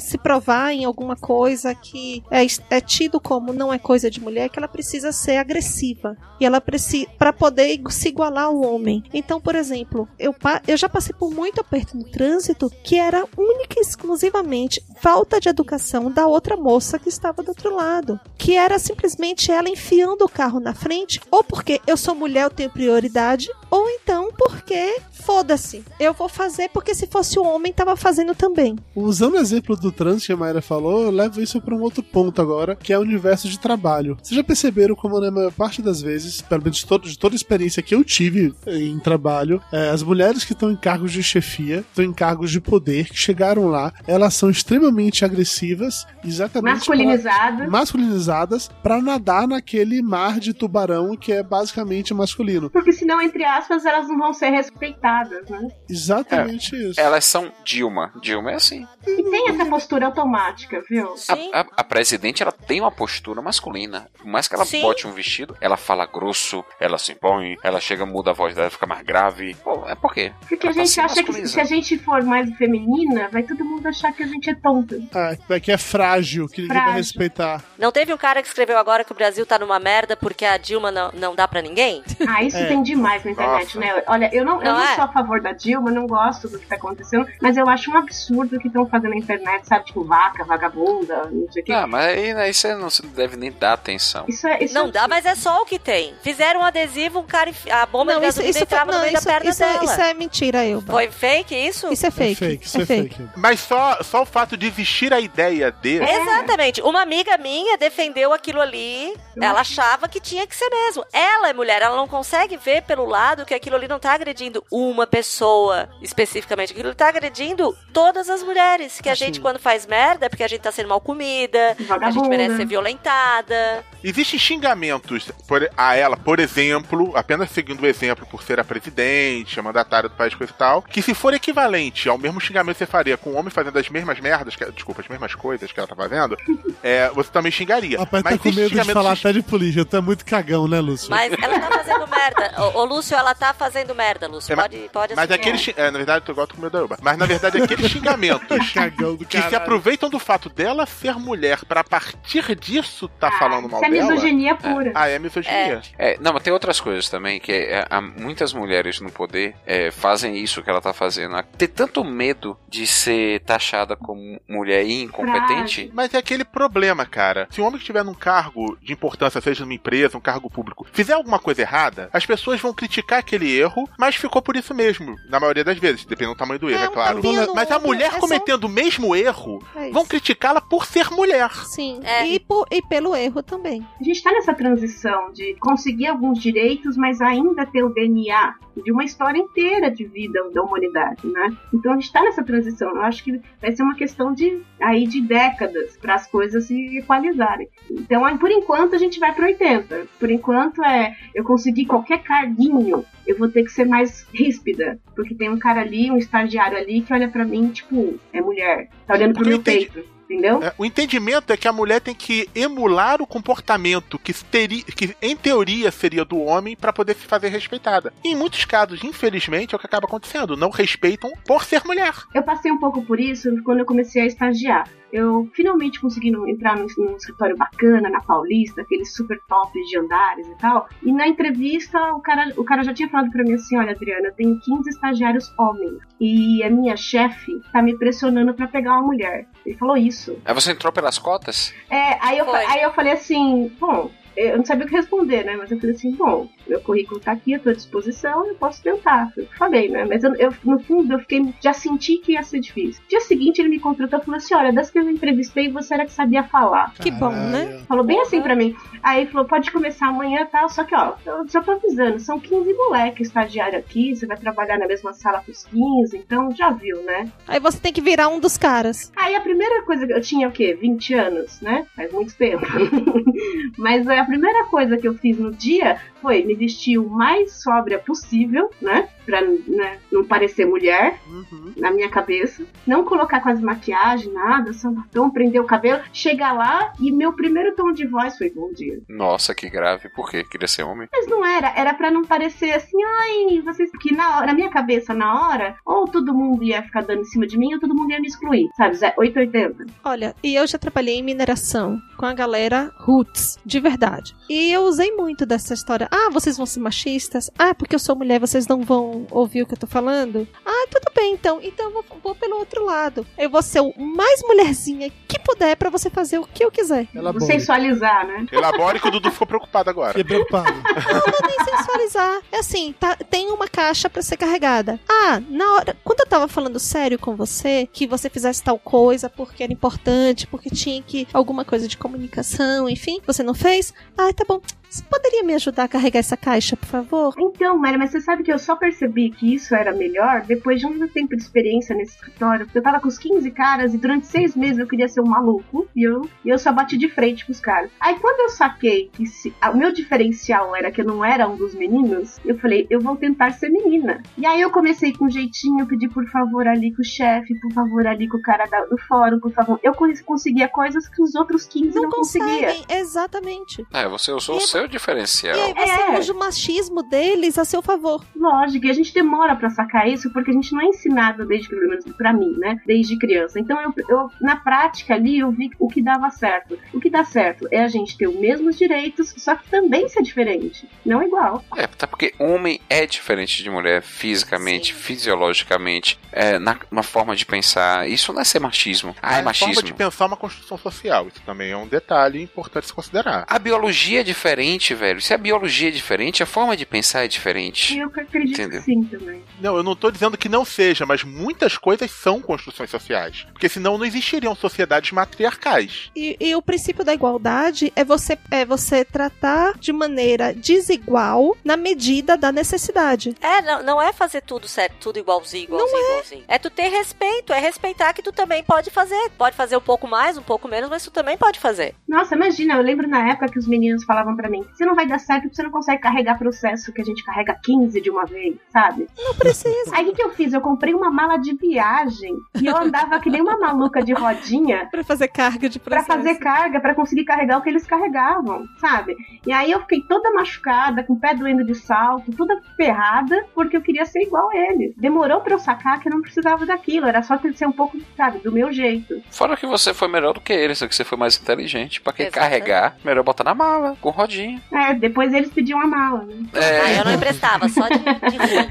se provar em alguma coisa que é, é tido como não é coisa de mulher, que ela precisa ser agressiva. E ela precisa para poder se igualar ao homem. Então, por exemplo, eu, eu já passei por muito aperto no trânsito que era única e exclusivamente falta de educação da outra moça que estava do outro lado. Que era simplesmente ela enfiando o carro na frente, ou porque eu sou mulher, eu tenho prioridade, ou então porque foda-se, eu vou fazer porque se fosse o homem tava fazendo também. Usando o exemplo do trânsito que a Mayra falou, eu levo isso para um outro ponto agora, que é o universo de trabalho. Vocês já perceberam como, na maior parte das vezes, pelo menos de, todo- de toda a experiência que eu tive em trabalho, é, as mulheres que estão em cargos de chefia, estão em cargos de poder, que chegaram lá, elas são extremamente agressivas, exatamente. pra- Masculinizadas. masculinizadas, para nadar naquele mar de tubarão que é basicamente masculino. Porque senão, entre aspas, elas não vão ser respeitadas, né? Exatamente isso. Elas são Dilma. Dilma é assim. E tem essa postura automática, viu? A, a- a presidente, ela tem uma postura masculina. Por mais que ela Sim. bote um vestido, ela fala grosso, ela se impõe, ela chega, muda a voz dela, fica mais grave. Pô, é por quê? Porque a Ela tá gente se acha que se a gente for mais feminina, vai todo mundo achar que a gente é tonta. Ah, é que é frágil, que ninguém vai Frágil. respeitar. Não teve um cara que escreveu agora que o Brasil tá numa merda porque a Dilma não, não dá pra ninguém? Ah, isso É. tem demais na internet, Nossa. né? Olha, eu não, eu Não não é? sou a favor da Dilma, não gosto do que tá acontecendo, mas eu acho um absurdo o que estão fazendo na internet, sabe? Tipo, vaca, vagabunda, não sei o que. Ah, mas aí, aí você não se deve nem dar atenção. Isso é, isso Não é dá, mas é só o que tem. Fizeram um adesivo, um cara, enfi- a bomba Não, de isso, gasolina isso, entrava não, no meio isso, da perna isso é, dela. isso é mentira, Elba. Foi fake isso? Isso é fake. fake, isso é é fake. fake. Mas só, só o fato de existir a ideia de. Exatamente. Uma amiga minha defendeu aquilo ali. Ela achava que tinha que ser mesmo. Ela é mulher, ela não consegue ver pelo lado que aquilo ali não tá agredindo uma pessoa especificamente. Aquilo tá agredindo todas as mulheres. Que a gente, quando faz merda, é porque a gente tá sendo mal comida, a gente Vagabunda. merece ser violentada. Existem xingamentos por- a ela, por exemplo, apenas seguindo o exemplo por ser a presidente, a mandatária do país, coisa e tal, que se for equivalente ao mesmo xingamento que você faria com um homem fazendo as mesmas merdas, que, desculpa, as mesmas coisas que ela tá fazendo, é, você também xingaria. Rapaz, tá Mas com existe medo de falar até de polícia. É muito cagão, né, Lúcio? Mas ela tá fazendo merda. Ô, ô, Lúcio, ela tá fazendo merda, Lúcio. É, mas- Pode, pode Mas aqueles. xing- É, na verdade, eu gosto com medo da Elba. Mas na verdade, aqueles xingamentos que se aproveitam do fato dela ser mulher pra a partir disso tá falando mal Isso é dela. misoginia pura. Ah, é misoginia. É, não, mas tem outras coisas também, que é, há muitas mulheres no poder é, fazem isso que ela tá fazendo. Ter tanto medo de ser taxada como mulher incompetente. Mas é aquele problema, cara. Se um homem que estiver num cargo de importância, seja numa empresa, um cargo público, fizer alguma coisa errada, as pessoas vão criticar aquele erro, mas ficou por isso mesmo. Na maioria das vezes, dependendo do tamanho do erro, é, um claro. Mas a mulher é só- cometendo o mesmo erro, É vão criticá-la por ser mulher. Sim. É. E, por- e pelo erro também. A gente tá nessa transição de conseguir alguns direitos, mas ainda ter o DNA de uma história inteira de vida da humanidade, né? Então a gente tá nessa transição. Eu acho que vai ser uma questão de aí de décadas para as coisas se equalizarem. Então, aí, por enquanto a gente vai para 80. Por enquanto é eu conseguir qualquer carguinho, eu vou ter que ser mais ríspida, porque tem um cara ali, um estagiário ali que olha para mim tipo, é mulher, tá olhando pro Porque meu eu entendi. peito. Entendeu? É, o entendimento é que a mulher tem que emular o comportamento que, teria, que em teoria seria do homem para poder se fazer respeitada. E em muitos casos, infelizmente, é o que acaba acontecendo. Não respeitam por ser mulher. Eu passei um pouco por isso quando eu comecei a estagiar. Eu finalmente consegui no- entrar num, num escritório bacana na Paulista, aqueles super tops de andares e tal. E na entrevista o cara, o cara já tinha falado pra mim assim: Olha, Adriana, eu tenho 15 estagiários homens e a minha chefe tá me pressionando pra pegar uma mulher. Ele falou isso. Aí você entrou pelas cotas? É, aí eu, Foi. aí eu falei assim: Bom, eu não sabia o que responder, né? Mas eu falei assim: Bom, meu currículo tá aqui à tua disposição, eu posso tentar. Eu falei, né? Mas eu, eu, no fundo eu fiquei, já senti que ia ser difícil. Dia seguinte ele me contratou e falou assim: Olha, das que eu entrevistei, você era que sabia falar. Que bom, né? Falou bem assim pra mim. Aí falou, pode começar amanhã e tal. Só que, ó, eu já tô avisando, são 15 moleques estagiário aqui, você vai trabalhar na mesma sala com os 15, então já viu, né? Aí você tem que virar um dos caras. Aí a primeira coisa que eu tinha o quê? 20 anos, né? Faz muito tempo. Mas a primeira coisa que eu fiz no dia foi me vestir o mais sóbria possível, né? Pra né, não parecer mulher na minha cabeça. Não colocar quase maquiagem, nada, só batom, prender o cabelo. Chegar lá e meu primeiro tom de voz foi bom dia. Nossa, que grave. Por quê? Queria ser homem? Mas não era, era pra não parecer assim, ai, vocês. Que na, hora, na minha cabeça, na hora, ou todo mundo ia ficar dando em cima de mim, ou todo mundo ia me excluir, sabe? Zé, 880. Olha, e eu já trabalhei em mineração com a galera roots, de verdade. E eu usei muito dessa história. Ah, vocês vão ser machistas? Ah, porque eu sou mulher, vocês não vão ouvir o que eu tô falando? Ah, tudo bem, então. Então eu vou, vou pelo outro lado. Eu vou ser o mais mulherzinha que puder pra você fazer o que eu quiser. Vou sensualizar, né? Elabore que o Dudu ficou preocupado agora. Fiquei preocupado. Não, nem sensualizar. É assim, tá, tem uma caixa pra ser carregada. Ah, na hora. Quando eu tava falando sério com você, que você fizesse tal coisa porque era importante, porque tinha que. alguma coisa de comunicação, enfim, você não fez? Ah, tá bom. Você poderia me ajudar a carregar essa caixa, por favor? Então, Mary, mas você sabe que eu só percebi que isso era melhor depois de um tempo de experiência nesse escritório. Porque eu tava com os 15 caras e durante seis meses eu queria ser um maluco e eu, e eu só bati de frente com os caras. Aí quando eu saquei que se- a- o meu diferencial era que eu não era um dos meninos, eu falei, eu vou tentar ser menina. E aí eu comecei com um jeitinho, pedi por favor ali com o chefe, por favor ali com o cara da- do fórum, por favor. Eu cons- conseguia coisas que os outros 15 não, conseguiam. Conseguem, exatamente. É, você usou o seu diferencial. E aí você É. usa o machismo deles a seu favor. Lógico, e a gente demora pra sacar isso porque a gente não é ensinado desde, pelo menos pra mim, né? Desde criança. Então, eu, eu, na prática ali, eu vi o que dava certo. O que dá certo é a gente ter os mesmos direitos, só que também ser diferente. Não igual. É, tá porque homem é diferente de mulher fisicamente, fisiologicamente, é, na, na forma de pensar. Isso não é ser machismo. Ah, é a machismo. forma de pensar é uma construção social. Isso também é um detalhe importante se considerar. A biologia é diferente, velho. Se a biologia é diferente, a forma de pensar é diferente. Eu acredito Entendeu? que sim também. Não, eu não tô dizendo que não seja, mas muitas coisas são construções sociais. Porque senão não existiriam sociedades matriarcais. E, e o princípio da igualdade é você, é você tratar de maneira desigual na medida da necessidade. É, não, não é fazer tudo certo, tudo igualzinho, igualzinho, igualzinho. É tu ter respeito, é respeitar que tu também pode fazer. Pode fazer um pouco mais, um pouco menos, mas tu também pode fazer. Nossa, imagina, eu lembro na época que os meninos falavam pra mim: se não vai dar certo, você não consegue carregar processo que a gente carrega 15 de uma vez, sabe? Não precisa. Aí o que, eu fiz? Eu comprei uma mala de viagem e eu andava que nem uma maluca de rodinha Pra fazer carga de pra processo. fazer carga, pra conseguir carregar o que eles carregavam, sabe? E aí eu fiquei toda machucada, com o pé doendo de salto, toda ferrada, porque eu queria ser igual a eles. Demorou pra eu sacar que eu não precisava daquilo, era só ter ser um pouco, sabe, do meu jeito. Fora que você foi melhor do que eles, que você foi mais inteligente. Pra quem Exatamente. carregar, melhor botar na mala, com rodinha. É, depois eles pediam a mala, né? É, Aí eu não emprestava, só de, de ruim.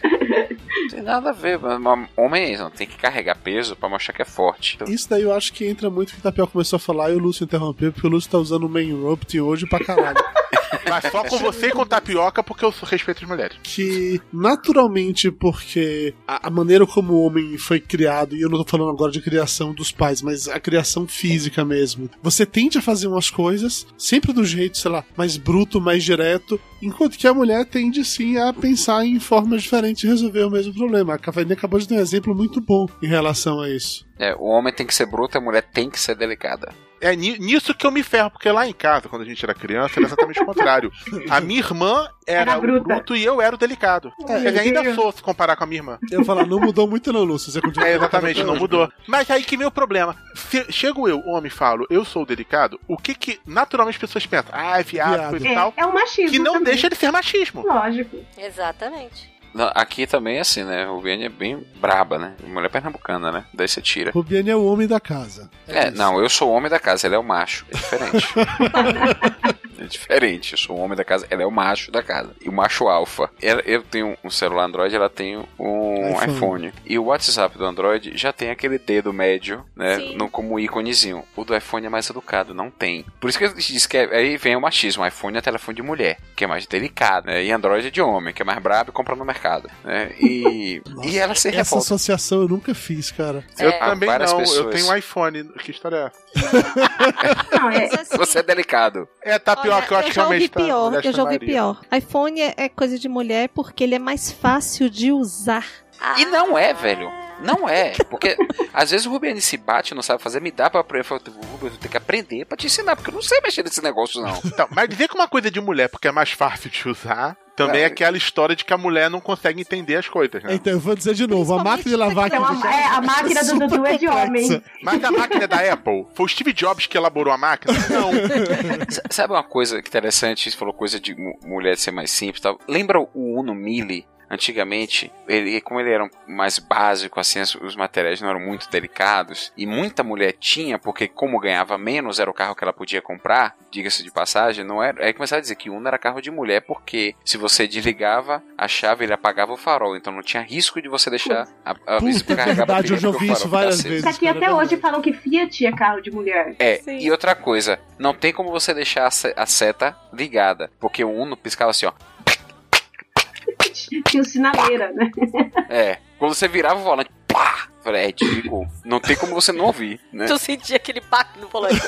tem nada a ver. mas- mas Homem é isso, não tem que carregar peso pra mostrar que é forte. Isso daí eu acho que entra muito que o Tapioca começou a falar e o Lúcio interrompeu, porque o Lúcio tá usando o main rope hoje pra caralho. Mas só com você e com tapioca, porque eu respeito as mulheres. que naturalmente, porque a, a maneira como o homem foi criado, e eu não tô falando agora de criação dos pais, mas a criação física mesmo, você tende a fazer umas coisas sempre do jeito, sei lá, mais bruto, mais direto, enquanto que a mulher tende sim a pensar em formas diferentes de resolver o mesmo problema. A Cavalinha acabou de dar um exemplo muito bom em relação a isso. É, o homem tem que ser bruto, a mulher tem que ser delicada. É ni- nisso que eu me ferro, porque lá em casa, quando a gente era criança, era exatamente o contrário. A minha irmã era, Era o bruta. bruto e eu era o delicado. É, dizer, ainda sou se comparar com a minha irmã. Eu vou falar, não mudou muito não, Lúcio. Você continua É, exatamente, não hoje, mudou. Mas aí que vem o problema. Se- chego eu, homem, e falo, eu sou o delicado, o que que naturalmente as pessoas pensam? Ah, é viado, Viado. coisa e É, tal. é o machismo. Que não também. deixa de ser machismo. Lógico. Exatamente. Aqui também é assim, né? O Viane é bem braba, né? Mulher pernambucana, né? Daí você tira. Rubiane é o homem da casa. É, isso. não, eu sou o homem da casa, ele é o macho. É diferente. é diferente. Eu sou o homem da casa, ela é o macho da casa. E o macho alfa. Ela- Eu tenho um celular Android, ela tem um iPhone. iPhone. E o WhatsApp do Android já tem aquele dedo médio, né? Sim. No, como íconezinho. O do iPhone é mais educado, não tem. Por isso que eu disse que é- aí vem o machismo. O iPhone é telefone de mulher, que é mais delicado, né? E Android é de homem, que é mais brabo e compra no mercado. Né? E, e ela se Essa revolta. associação eu nunca fiz, cara. Eu É. também Várias não, eu pessoas. tenho um iPhone. Que história é essa? Não, é, assim, Você é delicado. É tapioca, olha, eu acho que já ouvi realmente pior, eu já ouvi pior. iPhone é, é coisa de mulher porque ele é mais fácil de usar. E não é, velho. Não é. Porque às vezes o Rubiane se bate, não sabe fazer, me dá pra aprender. Eu falo, Rubens, eu tenho que aprender pra te ensinar, porque eu não sei mexer nesse negócio, não. Então, mas dizer que uma coisa é de mulher porque é mais fácil de usar, também é, É. aquela história de que a mulher não consegue entender as coisas, né? Então, eu vou dizer de novo, a máquina de lavar aqui Então, a, é, a máquina do Dudu é de homem. Mas a máquina da Apple, foi o Steve Jobs que elaborou a máquina? Não. Sabe uma coisa que interessante? Você falou coisa de mu- mulher ser mais simples e tal. Lembra o Uno Mille? Antigamente, ele, como ele era mais básico, assim, as- os materiais não eram muito delicados, e muita mulher tinha, porque como ganhava menos, era o carro que ela podia comprar, diga-se de passagem, não era. Aí começaram a dizer que Uno era carro de mulher, porque se você desligava a chave, ele apagava o farol, então não tinha risco de você deixar a, a Puta, carregar a verdade, eu já ouvi isso várias vezes. Só que até é hoje falam que Fiat é carro de mulher. É, Sim. e outra coisa, não tem como você deixar a seta ligada, porque o Uno piscava assim, ó. Tinha o sinaleira, né? É, quando você virava o volante, pá! Falei, é. Não tem como você não ouvir, né? Tu sentia aquele baque no volante.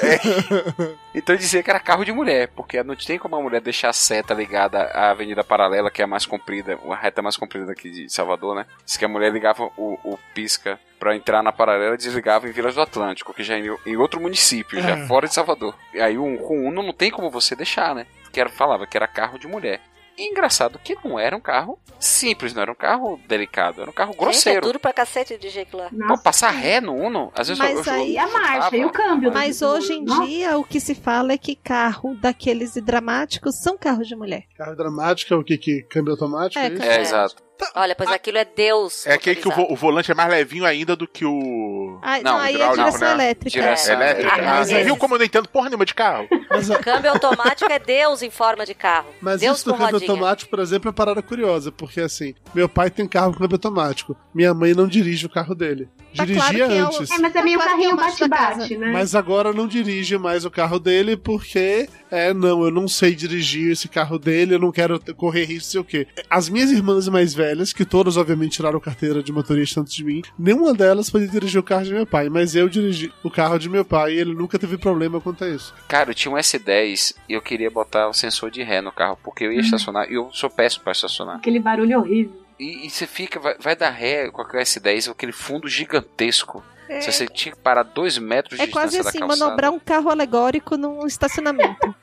Então eu dizia que era carro de mulher, porque não tem como a mulher deixar a seta ligada à avenida paralela, que é a mais comprida, a reta mais comprida aqui de Salvador, né? Diz que a mulher ligava o, o pisca pra entrar na paralela e desligava em Vilas do Atlântico, que já é em, em outro município, já É. fora de Salvador. E aí o, com o Uno não tem como você deixar, né? Que era, falava que era carro de mulher. E engraçado que não era um carro simples, não era um carro delicado, era um carro Gente, é grosseiro. duro pra cacete de jeito lá. Pô, passar ré no Uno, às vezes Mas eu, eu, aí E a marcha, e o câmbio. Mas do- hoje em Nossa. dia o que se fala é que carro daqueles dramáticos são carros de mulher. Carro dramático é o que? que câmbio automático? É, É, isso? É, exato. Olha, pois aquilo é Deus. É aquele que o, vo- o volante é mais levinho ainda do que o. Ah, Não, não, aí é direção né? elétrica. Direção. Elétrico. Ah, Ah, mas você é. viu como eu não entendo porra nenhuma de carro? Mas, a- Câmbio automático é Deus em forma de carro. mas Deus isso do câmbio rodinha. automático, por exemplo, é uma parada curiosa, porque assim, meu pai tem carro com câmbio automático. Minha mãe não dirige o carro dele. Tá Dirigia claro que é o- antes. É, mas é meio Tá é carrinho da bate-bate, né? Mas agora não dirige mais o carro dele porque, é, não, eu não sei dirigir esse carro dele, eu não quero correr risco, sei o quê. As minhas irmãs mais velhas, que todas obviamente tiraram carteira de motorista antes de mim, nenhuma delas podia dirigir o carro de meu pai, mas eu dirigi o carro de meu pai e ele nunca teve problema quanto a isso. Cara, eu tinha um S10 e eu queria botar o sensor de ré no carro, porque eu ia estacionar e eu sou péssimo pra estacionar. Aquele barulho horrível. E, e você fica, vai, vai dar ré com aquele S10, com aquele fundo gigantesco. É. Se você tinha que parar dois metros de É quase distância assim, da calçada. manobrar um carro alegórico num estacionamento.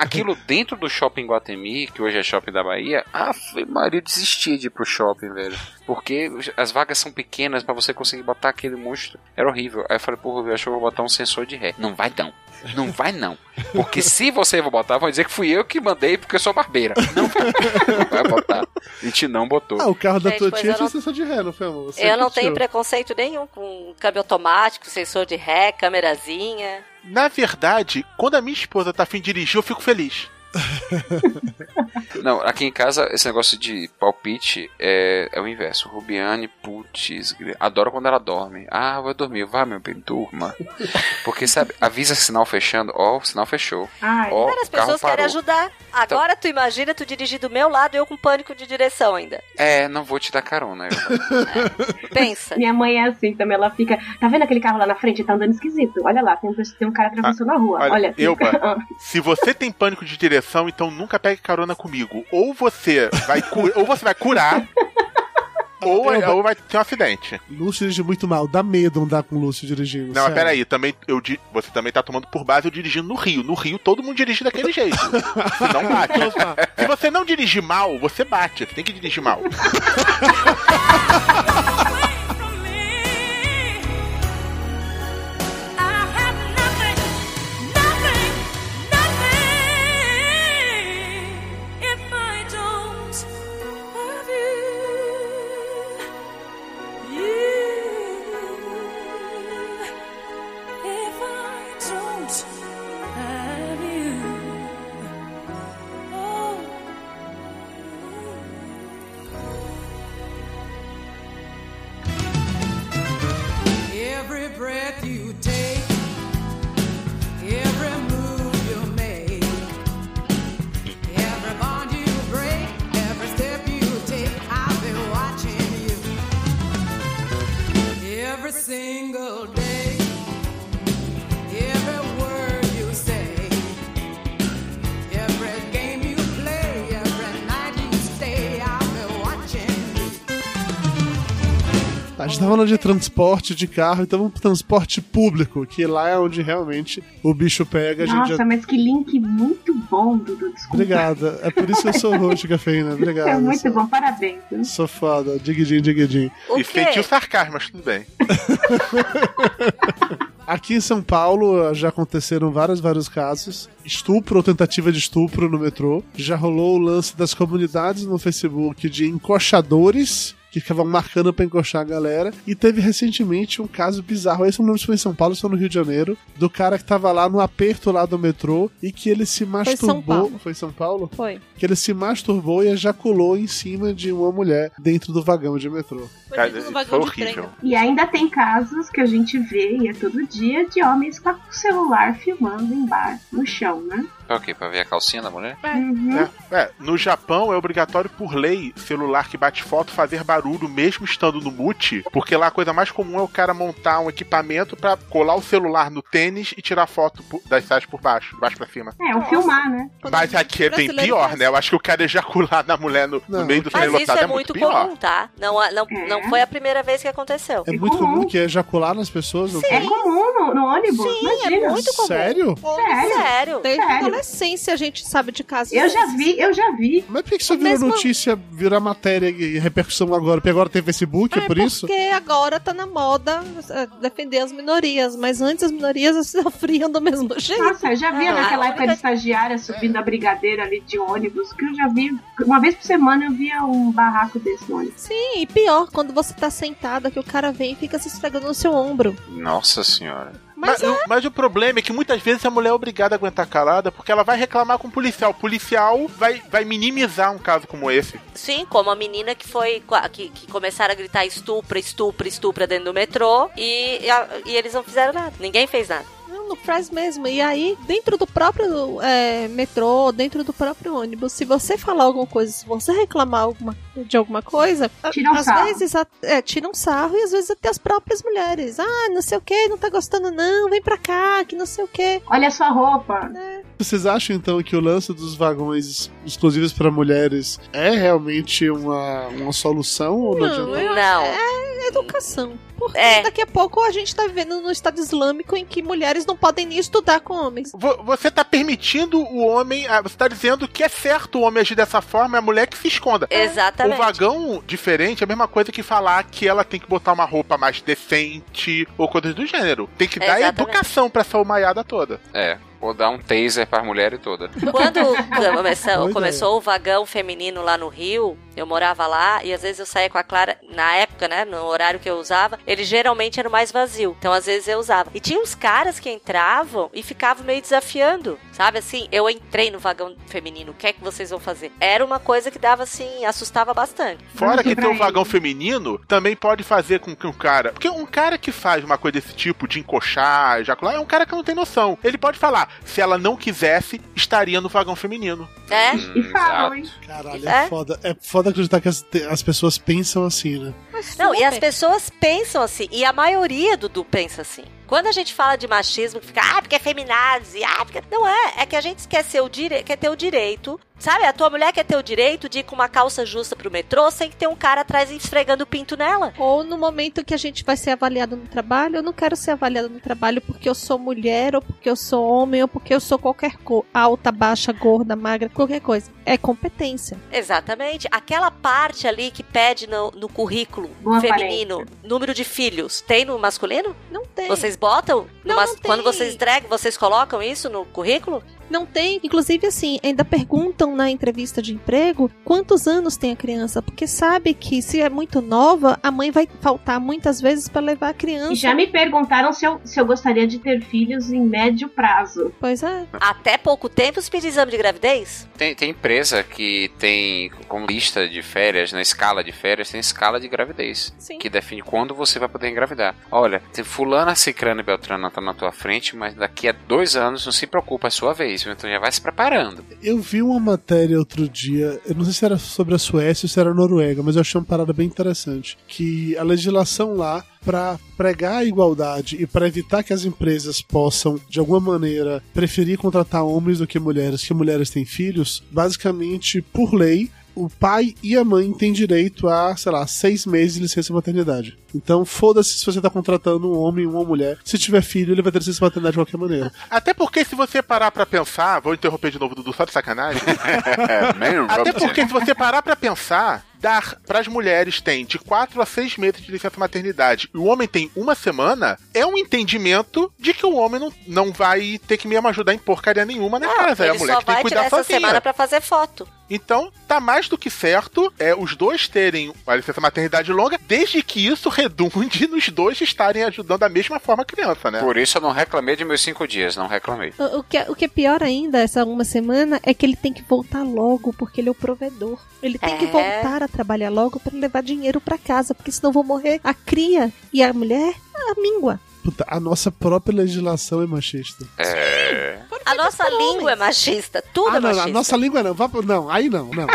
Aquilo dentro do shopping Guatemi, que hoje é shopping da Bahia, ah, Maria desistia de ir pro shopping, velho. Porque as vagas são pequenas pra você conseguir botar aquele monstro. Era horrível. Aí eu falei, porra, eu acho que eu vou botar um sensor de ré. Não vai não. Não vai não. Porque se você for botar, vão dizer que fui eu que mandei porque eu sou barbeira. Não vai, não vai botar. A gente não botou. Ah, o carro da Gente, tua tia eu tinha não- sensor de ré, não foi, amor? Você Eu não tenho preconceito nenhum com câmbio automático, sensor de ré, câmerazinha. Na verdade, quando a minha esposa tá afim de dirigir, eu fico feliz. Não, aqui em casa, esse negócio de palpite é, é o inverso. Rubiane, putz, adoro quando ela dorme. Ah, vai dormir, vai, meu bem, durma. Porque, sabe, avisa sinal fechando, ó, o sinal fechou. Ai, Ó, Várias o carro pessoas querem ajudar. Agora tu imagina tu dirigir do meu lado e eu com pânico de direção ainda. É, não vou te dar carona. Eu. Pensa. Minha mãe é assim também, ela fica. Tá vendo aquele carro lá na frente? Tá andando esquisito. Olha lá, tem um, tem um cara atravessou na rua. Olha, Olha, tem um Elba, ca- se você tem pânico de direção, então nunca pegue carona comigo. Ou você vai, ou você vai curar, ou, Elba. ou vai ter um acidente. Lúcio dirige muito mal, dá medo andar com o Lúcio dirigindo. Não, mas sério. peraí, também, eu, você também tá tomando por base eu dirigindo no Rio. No Rio todo mundo dirige daquele jeito. Se não bate. Se você não dirigir mal, você bate. Você tem que dirigir mal. Falando de transporte de carro, então vamos pro transporte público, que lá é onde realmente o bicho pega. A gente Nossa, já... mas que link muito bom, Dudu. Desculpa. Obrigada. É por isso que eu sou roxo, cafeína. Obrigado. É muito sou, bom, parabéns. sou foda. Digidinho, digidinho. O e sentiu sarcasmo, mas tudo bem. Aqui em São Paulo já aconteceram vários, vários casos. Estupro ou tentativa de estupro no metrô. Já rolou o lance das comunidades no Facebook de encoxadores que ficavam marcando pra encoxar a galera. E teve recentemente um caso bizarro. Esse não lembro se foi em São Paulo ou se foi no Rio de Janeiro. Do cara que tava lá no aperto lá do metrô e que ele se São masturbou. Paulo. Foi em São Paulo? Foi. Que ele se masturbou e ejaculou em cima de uma mulher dentro do vagão de metrô. Cara, dentro do isso vagão foi horrível. E ainda tem casos que a gente vê, e é todo dia, de homens com o celular filmando em bar, no chão, né? Pra o quê? Pra ver a calcinha da mulher? Uhum. É, é, no Japão é obrigatório por lei celular que bate foto fazer barulho mesmo estando no mute, porque lá a coisa mais comum é o cara montar um equipamento pra colar o celular no tênis e tirar foto por- das sites por baixo, de baixo pra cima. É, o filmar, né? Quando Mas aqui é bem pior, né? Eu acho que o cara ejacular na mulher no, no Não. meio do trem Mas isso lotado é muito pior. comum, tá? Não, não, É. não foi a primeira vez que aconteceu. É É muito comum. comum que é ejacular nas pessoas. Não É comum no, no ônibus, Sim, imagina. é muito comum. Sério? Sério? Sério. Sério? Adolescência a gente sabe de casos Eu já vi, eu já vi. Mas por que que isso virou Mesmo- notícia, virar matéria e repercussão agora? Porque agora tem Facebook, é, É por isso? porque agora tá na moda é, defender as minorias, mas antes as minorias sofriam do mesmo jeito. Nossa, eu já vi Ah, naquela época de estagiária subindo a brigadeira ali de ônibus, que eu já vi. Uma vez por semana eu via um barraco desse no ônibus. Sim, e pior, quando você tá sentada, que o cara vem e fica se esfregando no seu ombro. Nossa senhora. Mas, o, mas o problema é que muitas vezes a mulher é obrigada a aguentar calada porque ela vai reclamar com o policial. O policial vai, vai minimizar um caso como esse. Sim, como a menina que foi. que, que começaram a gritar estupra, estupra, estupra dentro do metrô e, e eles não fizeram nada. Ninguém fez nada. Não, não faz mesmo. E aí, dentro do próprio é, metrô, dentro do próprio ônibus, se você falar alguma coisa, se você reclamar alguma, de alguma coisa, Tira um às sarro. vezes a- é, tira um sarro e às vezes até as próprias mulheres. Ah, não sei o que, não tá gostando não, vem pra cá, que não sei o que. Olha a sua roupa. Vocês acham então que o lance dos vagões exclusivos para mulheres é realmente uma, uma solução ou não, Não, adianta? eu- Não. É educação. Porque É. daqui a pouco a gente tá vivendo no Estado Islâmico em que mulheres não podem nem estudar com homens. Vo- Você tá permitindo o homem. ah, Você tá dizendo que é certo o homem agir dessa forma, é a mulher que se esconda. Exatamente. O vagão diferente é a mesma coisa que falar que ela tem que botar uma roupa mais decente ou coisas do gênero. Tem que dar Exatamente. educação pra essa humaiada toda. É, vou dar um taser pra mulher toda. Quando começou, começou o vagão feminino lá no Rio, eu morava lá e às vezes eu saía com a Clara, na época, né, no horário que eu usava, ele geralmente era mais vazio. Então às vezes eu usava. E tinha uns caras que entravam e ficavam meio desafiando, sabe assim? Eu entrei no vagão feminino, o que é que vocês vão fazer? Era uma coisa que dava assim, assustava bastante. Fora que tem um vagão feminino, também pode fazer com que um cara. Porque um cara que faz uma coisa desse tipo, de encoxar, ejacular, é um cara que não tem noção. Ele pode falar, se ela não quisesse, estaria no vagão feminino. É? Hum, E falam, exato. hein? Caralho, é, É? foda. É foda acreditar que as, as pessoas pensam assim, né? Não, e as pessoas pensam assim, e a maioria, Dudu, pensa assim. Quando a gente fala de machismo, que fica, ah, porque é feminazi, ah, porque... Não é, é que a gente quer, ser o dire... quer ter o direito, sabe? A tua mulher quer ter o direito de ir com uma calça justa pro metrô sem que ter um cara atrás esfregando o pinto nela. Ou no momento que a gente vai ser avaliado no trabalho, eu não quero ser avaliado no trabalho porque eu sou mulher, ou porque eu sou homem, ou porque eu sou qualquer coisa. Alta, baixa, gorda, magra, qualquer coisa. É competência. Exatamente. Aquela parte ali que pede no, no currículo Boa feminino, número de filhos, tem no masculino? Não tem. Vocês botam? Não, mas- não. Quando vocês entregam, vocês colocam isso no currículo? Não tem. Inclusive, assim, ainda perguntam na entrevista de emprego quantos anos tem a criança, porque sabe que se é muito nova, a mãe vai faltar muitas vezes para levar a criança. E já me perguntaram se eu, se eu gostaria de ter filhos em médio prazo. Pois é. Até pouco tempo se pedir exame de gravidez? Tem, tem empresa que tem como lista de férias, na escala de férias, tem escala de gravidez. Sim. Que define quando você vai poder engravidar. Olha, tem fulana, cicrana e beltrana tá na tua frente, mas daqui a dois anos não se preocupa, é a sua vez, viu? então já vai se preparando. Eu vi uma matéria outro dia, eu não sei se era sobre a Suécia ou se era a Noruega, mas eu achei uma parada bem interessante. Que a legislação lá, para pregar a igualdade e para evitar que as empresas possam, de alguma maneira, preferir contratar homens do que mulheres, que mulheres têm filhos, basicamente, por lei, o pai e a mãe têm direito a, sei lá, seis meses de licença maternidade. Então, foda-se se você tá contratando um homem ou uma mulher. Se tiver filho, ele vai ter licença maternidade de qualquer maneira. Até porque se você parar pra pensar, vou interromper de novo, Dudu, só de sacanagem. Até porque se você parar pra pensar, dar pras mulheres tem de 4 a 6 meses de licença maternidade e o homem tem uma semana, é um entendimento de que o homem não, não vai ter que mesmo ajudar em porcaria nenhuma na casa. É a mulher só que tem vai que tirar cuidar essa sozinha. semana pra fazer foto. Então, tá mais do que certo é os dois terem a licença maternidade longa, desde que isso redunde nos dois estarem ajudando da mesma forma a criança, né? Por isso eu não reclamei de meus cinco dias, não reclamei. O, o que, é- o que é pior ainda, essa uma semana, é que ele tem que voltar logo, porque ele é o provedor. Ele tem que É. voltar a trabalhar logo para levar dinheiro para casa, porque senão vão morrer a cria e a mulher, a míngua. Puta, a nossa própria legislação é machista. É. A nossa língua é machista, tudo Ah, é não, machista. a nossa língua não. Não, aí não, não.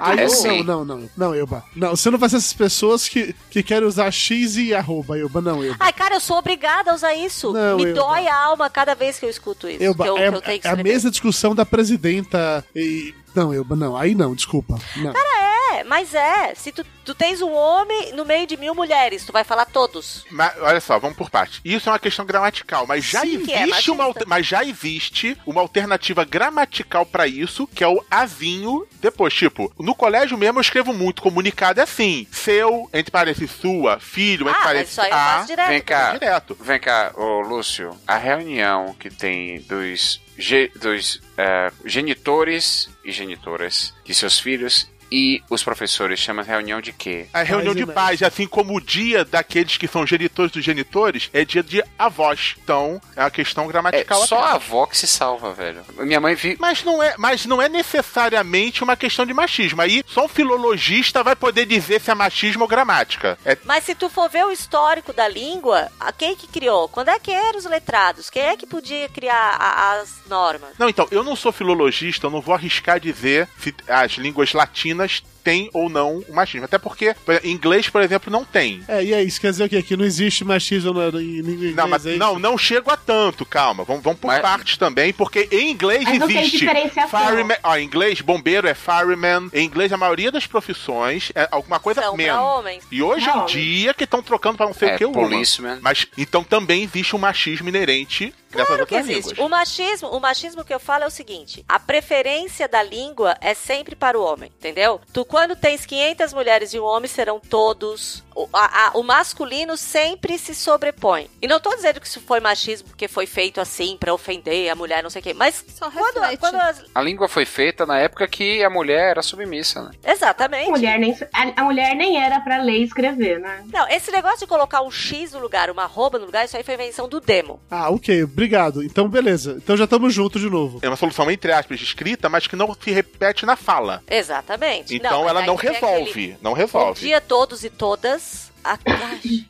Aí É não, sim. não, não, não. Não, Elba. Não, você não vai ser essas pessoas que, que querem usar X e arroba, Elba. Não, Elba. Ai, cara, eu sou obrigada a usar isso. Não, Me eu- doi a alma cada vez que eu escuto isso. Que eu, é, que eu tenho que é a mesma discussão da presidenta e... Não, Elba, não. Aí não, desculpa. Não. É, mas é. Se tu, tu tens um homem no meio de mil mulheres, tu vai falar todos. Mas, olha só, vamos por parte. Isso é uma questão gramatical, mas já Sim, que é existe uma mas já existe uma alternativa gramatical pra isso, que é o azinho depois, tipo, no colégio mesmo eu escrevo muito comunicado é assim, seu, entre parênteses sua, filho, entre Ah, mas parênteses isso aí eu a, faço direto. Vem cá, direto. vem cá, ô Lúcio. A reunião que tem dos, ge- dos eh, genitores e genitoras de seus filhos E os professores chamam a reunião de quê? A reunião de pais, assim como o dia daqueles que são genitores dos genitores, é dia de avós. Então, é uma questão É gramatical. só apenas. a avó que se salva, velho. Minha mãe vi. Mas não, é, mas não é necessariamente uma questão de machismo. Aí só um filologista vai poder dizer se é machismo ou gramática. É Mas se tu for ver o histórico da língua, quem que criou? Quando é que eram os letrados? Quem é que podia criar a- as normas? Não, então, eu não sou filologista, eu não vou arriscar dizer se as línguas latinas начнут têm ou não o machismo. Até porque, por exemplo, inglês, por exemplo, não tem. É, e é isso, quer dizer o quê? Que não existe machismo em inglesa. Não, mas é não, não chego a tanto, calma. Vamos, vamos por partes também, porque em inglês Mas não tem existe. Fireman, ó, em inglês, bombeiro é fireman. Em inglês, a maioria das profissões é alguma coisa São man. pra homens. E hoje em dia que estão trocando para não sei É, o que o policeman. Mas então também existe um machismo inerente nessas Claro que existe. línguas. O machismo, o machismo que eu falo é o seguinte: a preferência da língua é sempre para o homem, entendeu? Tu quando tens 500 mulheres e um homem serão todos o, a- a- o masculino sempre se sobrepõe. E não tô dizendo que isso foi machismo porque foi feito assim pra ofender a mulher, não sei o quê, mas quando, quando as- A língua foi feita na época que a mulher era submissa, né? Exatamente. A mulher nem, a, a mulher nem era pra ler e escrever, né? Não, esse negócio de colocar um X no lugar, uma arroba no lugar, isso aí foi invenção do demo. Ah, ok, obrigado. Então, beleza. Então já estamos juntos de novo. É uma solução, entre aspas, escrita, mas que não se repete na fala. Exatamente. Então mas ela não resolve. aquele, Não Bom resolve. dia a todos e todas. A-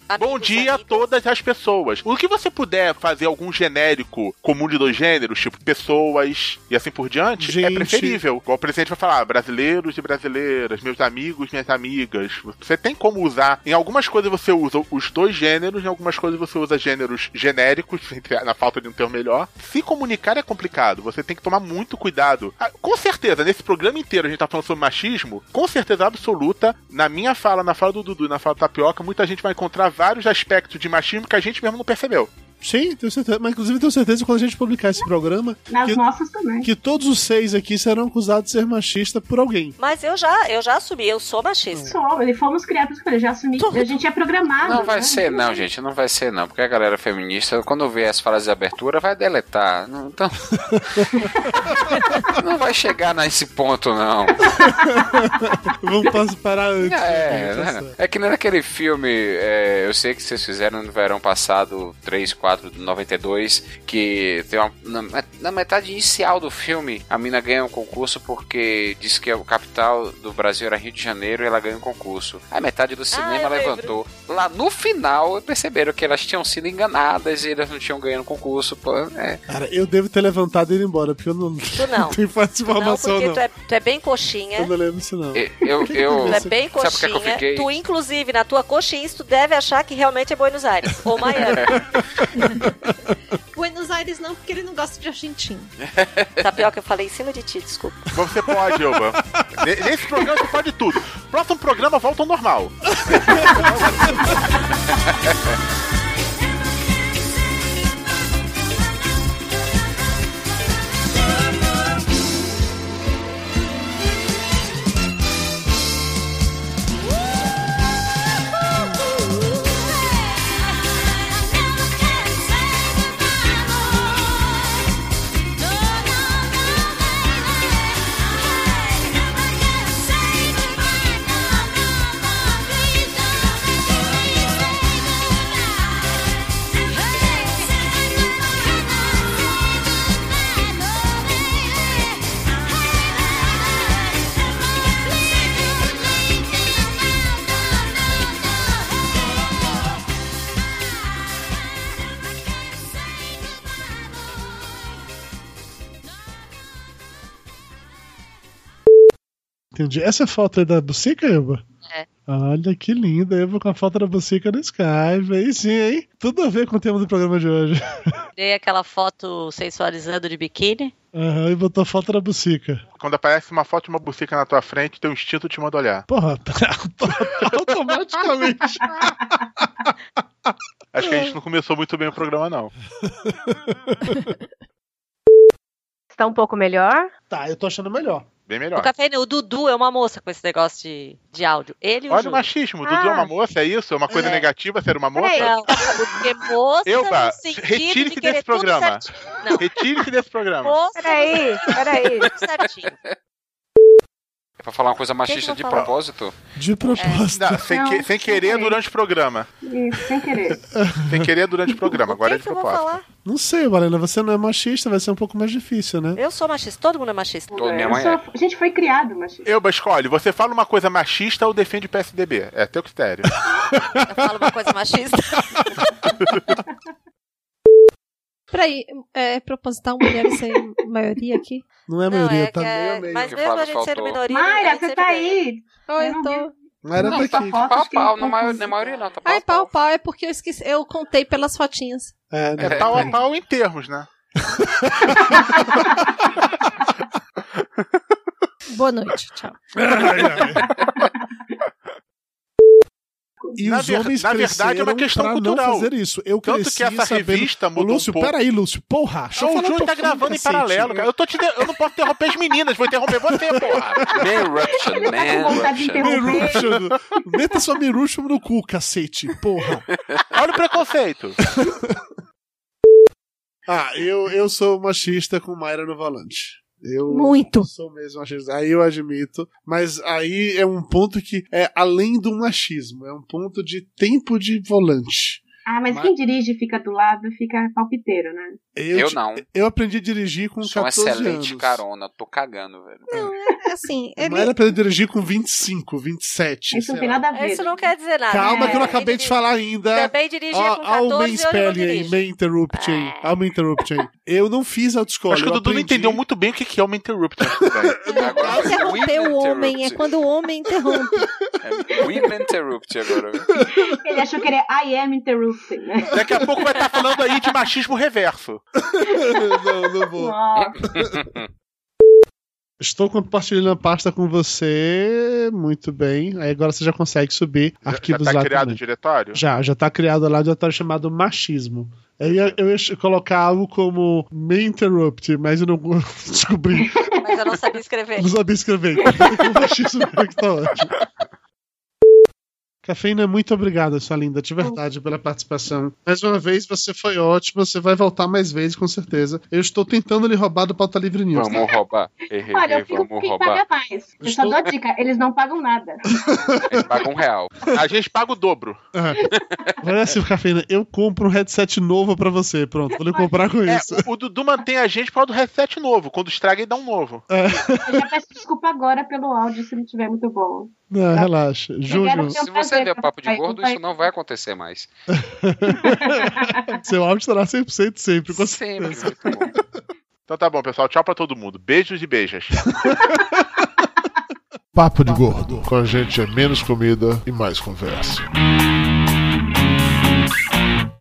ai, Bom dia a todas as pessoas. O que você puder fazer algum genérico comum de dois gêneros, tipo pessoas e assim por diante, é Gente. preferível. Igual o presidente vai falar, brasileiros e brasileiras, meus amigos, minhas amigas. Você tem como usar. Em algumas coisas você usa os dois gêneros, em algumas coisas você usa gêneros genéricos, na falta de um termo melhor. Se comunicar é complicado, você tem que tomar muito cuidado. Ah, Com certeza, nesse programa inteiro a gente tá falando sobre machismo, com certeza absoluta, na minha fala, na fala do Dudu e na fala do Tapioca, muita gente vai encontrar vários aspectos de machismo que a gente mesmo não percebeu. Sim, tenho certeza. Mas inclusive tenho certeza que quando a gente publicar esse programa. Nas que, nossas também. que todos os seis aqui serão acusados de ser machista por alguém. Mas eu já, eu já assumi, eu sou machista. Só, e fomos criados por ele, já assumi. A gente é programado. Não vai né? ser, não, gente. Não vai ser, não. Porque a galera feminista, quando vê as falas de abertura, vai deletar. Não, então... não vai chegar nesse ponto, não. Vamos parar antes. É, né? Tá né? é que nem naquele filme, é, eu sei que vocês fizeram no verão passado, 3, 4, 92, que tem uma, na, na metade inicial do filme, a mina ganha um concurso porque disse que o capital do Brasil era Rio de Janeiro e ela ganha um concurso. A metade do cinema eu levantou. Lá no final, perceberam que elas tinham sido enganadas e elas não tinham ganho o concurso. Pô, é. Cara, eu devo ter levantado e ido embora, porque eu não, Tu não. tenho essa Não, porque não. Tu, é, tu é bem coxinha. Eu não lembro disso, não. Eu, eu, eu- Tu é bem sabe por que que eu coxinha. fiquei? Tu, inclusive, na tua coxinha, tu deve achar que realmente é Buenos Aires ou Miami. Buenos Aires não, porque ele não gosta de argentino. Tapioca, eu falei em cima de ti, desculpa. Você pode, Elba. Ne- Nesse programa você pode tudo. Próximo programa volta ao normal. Entendi. Essa foto é da bucica, Eva? É. Olha que linda, Eva com a foto da bucica no Skype. Aí sim, hein? Tudo a ver com o tema do programa de hoje. Dei aquela foto sensualizando de biquíni. Aham, e botou a foto da bucica. Quando aparece uma foto de uma bucica na tua frente, teu instinto te manda olhar. Porra, automaticamente. Acho que a gente não começou muito bem o programa, não. Está um pouco melhor? Tá, eu tô achando melhor. Bem O melhor. café, o Dudu é uma moça com esse negócio de, de áudio. Ele o Olha o Júlio. machismo. O Dudu é uma Ah. moça, é isso? É uma coisa É. negativa ser uma moça? Não, porque moça retire-se de desse programa. Retire-se desse programa. moça Peraí, peraí. tudo certinho. Pra falar uma coisa machista que de falar? propósito? De propósito. Não, sem, que- Não, sem querer sem durante o programa. Isso, sem querer. Sem querer durante o programa. Agora é de que eu vou propósito. falar? Não sei, Valena, você não é machista, vai ser um pouco mais difícil, né? Eu sou machista, todo mundo é machista. Todo minha mãe sou- é. A gente foi criado, mas. Eu, escolhe, você fala uma coisa machista ou defende o PSDB? É teu critério. Eu falo uma coisa machista. Peraí, é proposital mulheres ser maioria aqui? Não é a Não, maioria, é tá meio é... a meio. Mas Que mesmo a gente sendo faltou. minoria. Mayra, você tá aí? Oi, Eu não tô. Mayra Não, tá aqui. Pau, pau, na, maior, confusa. na maioria não, tá pau, Ai, pau, pau, é porque eu esqueci. Eu contei pelas fotinhas. É, É pau a pau em termos, né? Boa noite, tchau. E Na os ver- homens na verdade, é uma questão cultural. não fazer isso. Eu Tanto cresci que essa sabendo... revista mudou Lúcio, um pouco. peraí, Lúcio. Porra, deixa eu o Júnior tá gravando em paralelo, cara. Eu, tô te de- eu não posso interromper as meninas, vou interromper você, porra. Manruption, Ele tá. Miruption. Meta sua Miruption no cu, cacete. Porra. Olha o preconceito. Ah, eu, eu sou machista com Mayra no volante. Eu Muito. sou mesmo machista. Aí eu admito. Mas aí é um ponto que é além do machismo. É um ponto de tempo de volante. Ah, mas Mas- quem dirige e fica do lado fica palpiteiro, né? Eu ti- não. Eu aprendi a dirigir com Sou um 14 excelente anos. carona, tô cagando, velho. É assim, ele. Mayra aprendeu a dirigir com 25, 27. Isso não tem nada a ver. Isso não quer dizer nada. Calma É, que eu não acabei ele de falar ainda. Também dirigia Ó, com ó o 14 main não spelling aí, main interrupt aí. Ó o main interrupt aí. Eu não fiz autoescola. Acho que o Dudu não aprendi- entendeu muito bem o que é uma interrupter. velho. Agora, Interromper o homem é interrupt. quando o homem interrompe. É, women interrupt agora. Ele achou que ele é I am interrupting, né? Daqui a pouco vai estar falando aí de machismo reverso. não, não vou. Nossa. Estou compartilhando a pasta com você. Muito bem. Aí agora você já consegue subir Já, já arquivos tá lá criado o também. diretório? Já, já tá criado lá o diretório chamado machismo. Eu ia, eu ia colocar algo como main interrupt, mas eu não descobri. Mas eu não sabia escrever. Não sabia escrever. O machismo é que tá ótimo. Cafeína, muito obrigado, sua linda, de verdade, pela participação. Mais uma vez, você foi ótima, você vai voltar mais vezes, com certeza. Eu estou tentando lhe roubar do Pauta Livre News. Vamos roubar. Errei, Olha, eu fico vamos quem roubar. paga mais. Eu só dou a dica, eles não pagam nada. Paga um real. A gente paga o dobro. Olha assim, Cafeína, eu compro um headset novo pra você. Pronto, vou lhe comprar com É, isso. o, o Dudu mantém a gente por causa do reset novo. Quando estraga, ele dá um novo. É. Eu já peço desculpa agora pelo áudio se não estiver muito bom. Não, relaxa. Júnior, quero Se você der papo de gordo, isso não vai acontecer mais. seu áudio estará 100% sempre, com Sempre, muito bom. Então tá bom, pessoal. Tchau pra todo mundo. Beijos e beijas. Papo de Gordo. Com a gente é menos comida e mais conversa.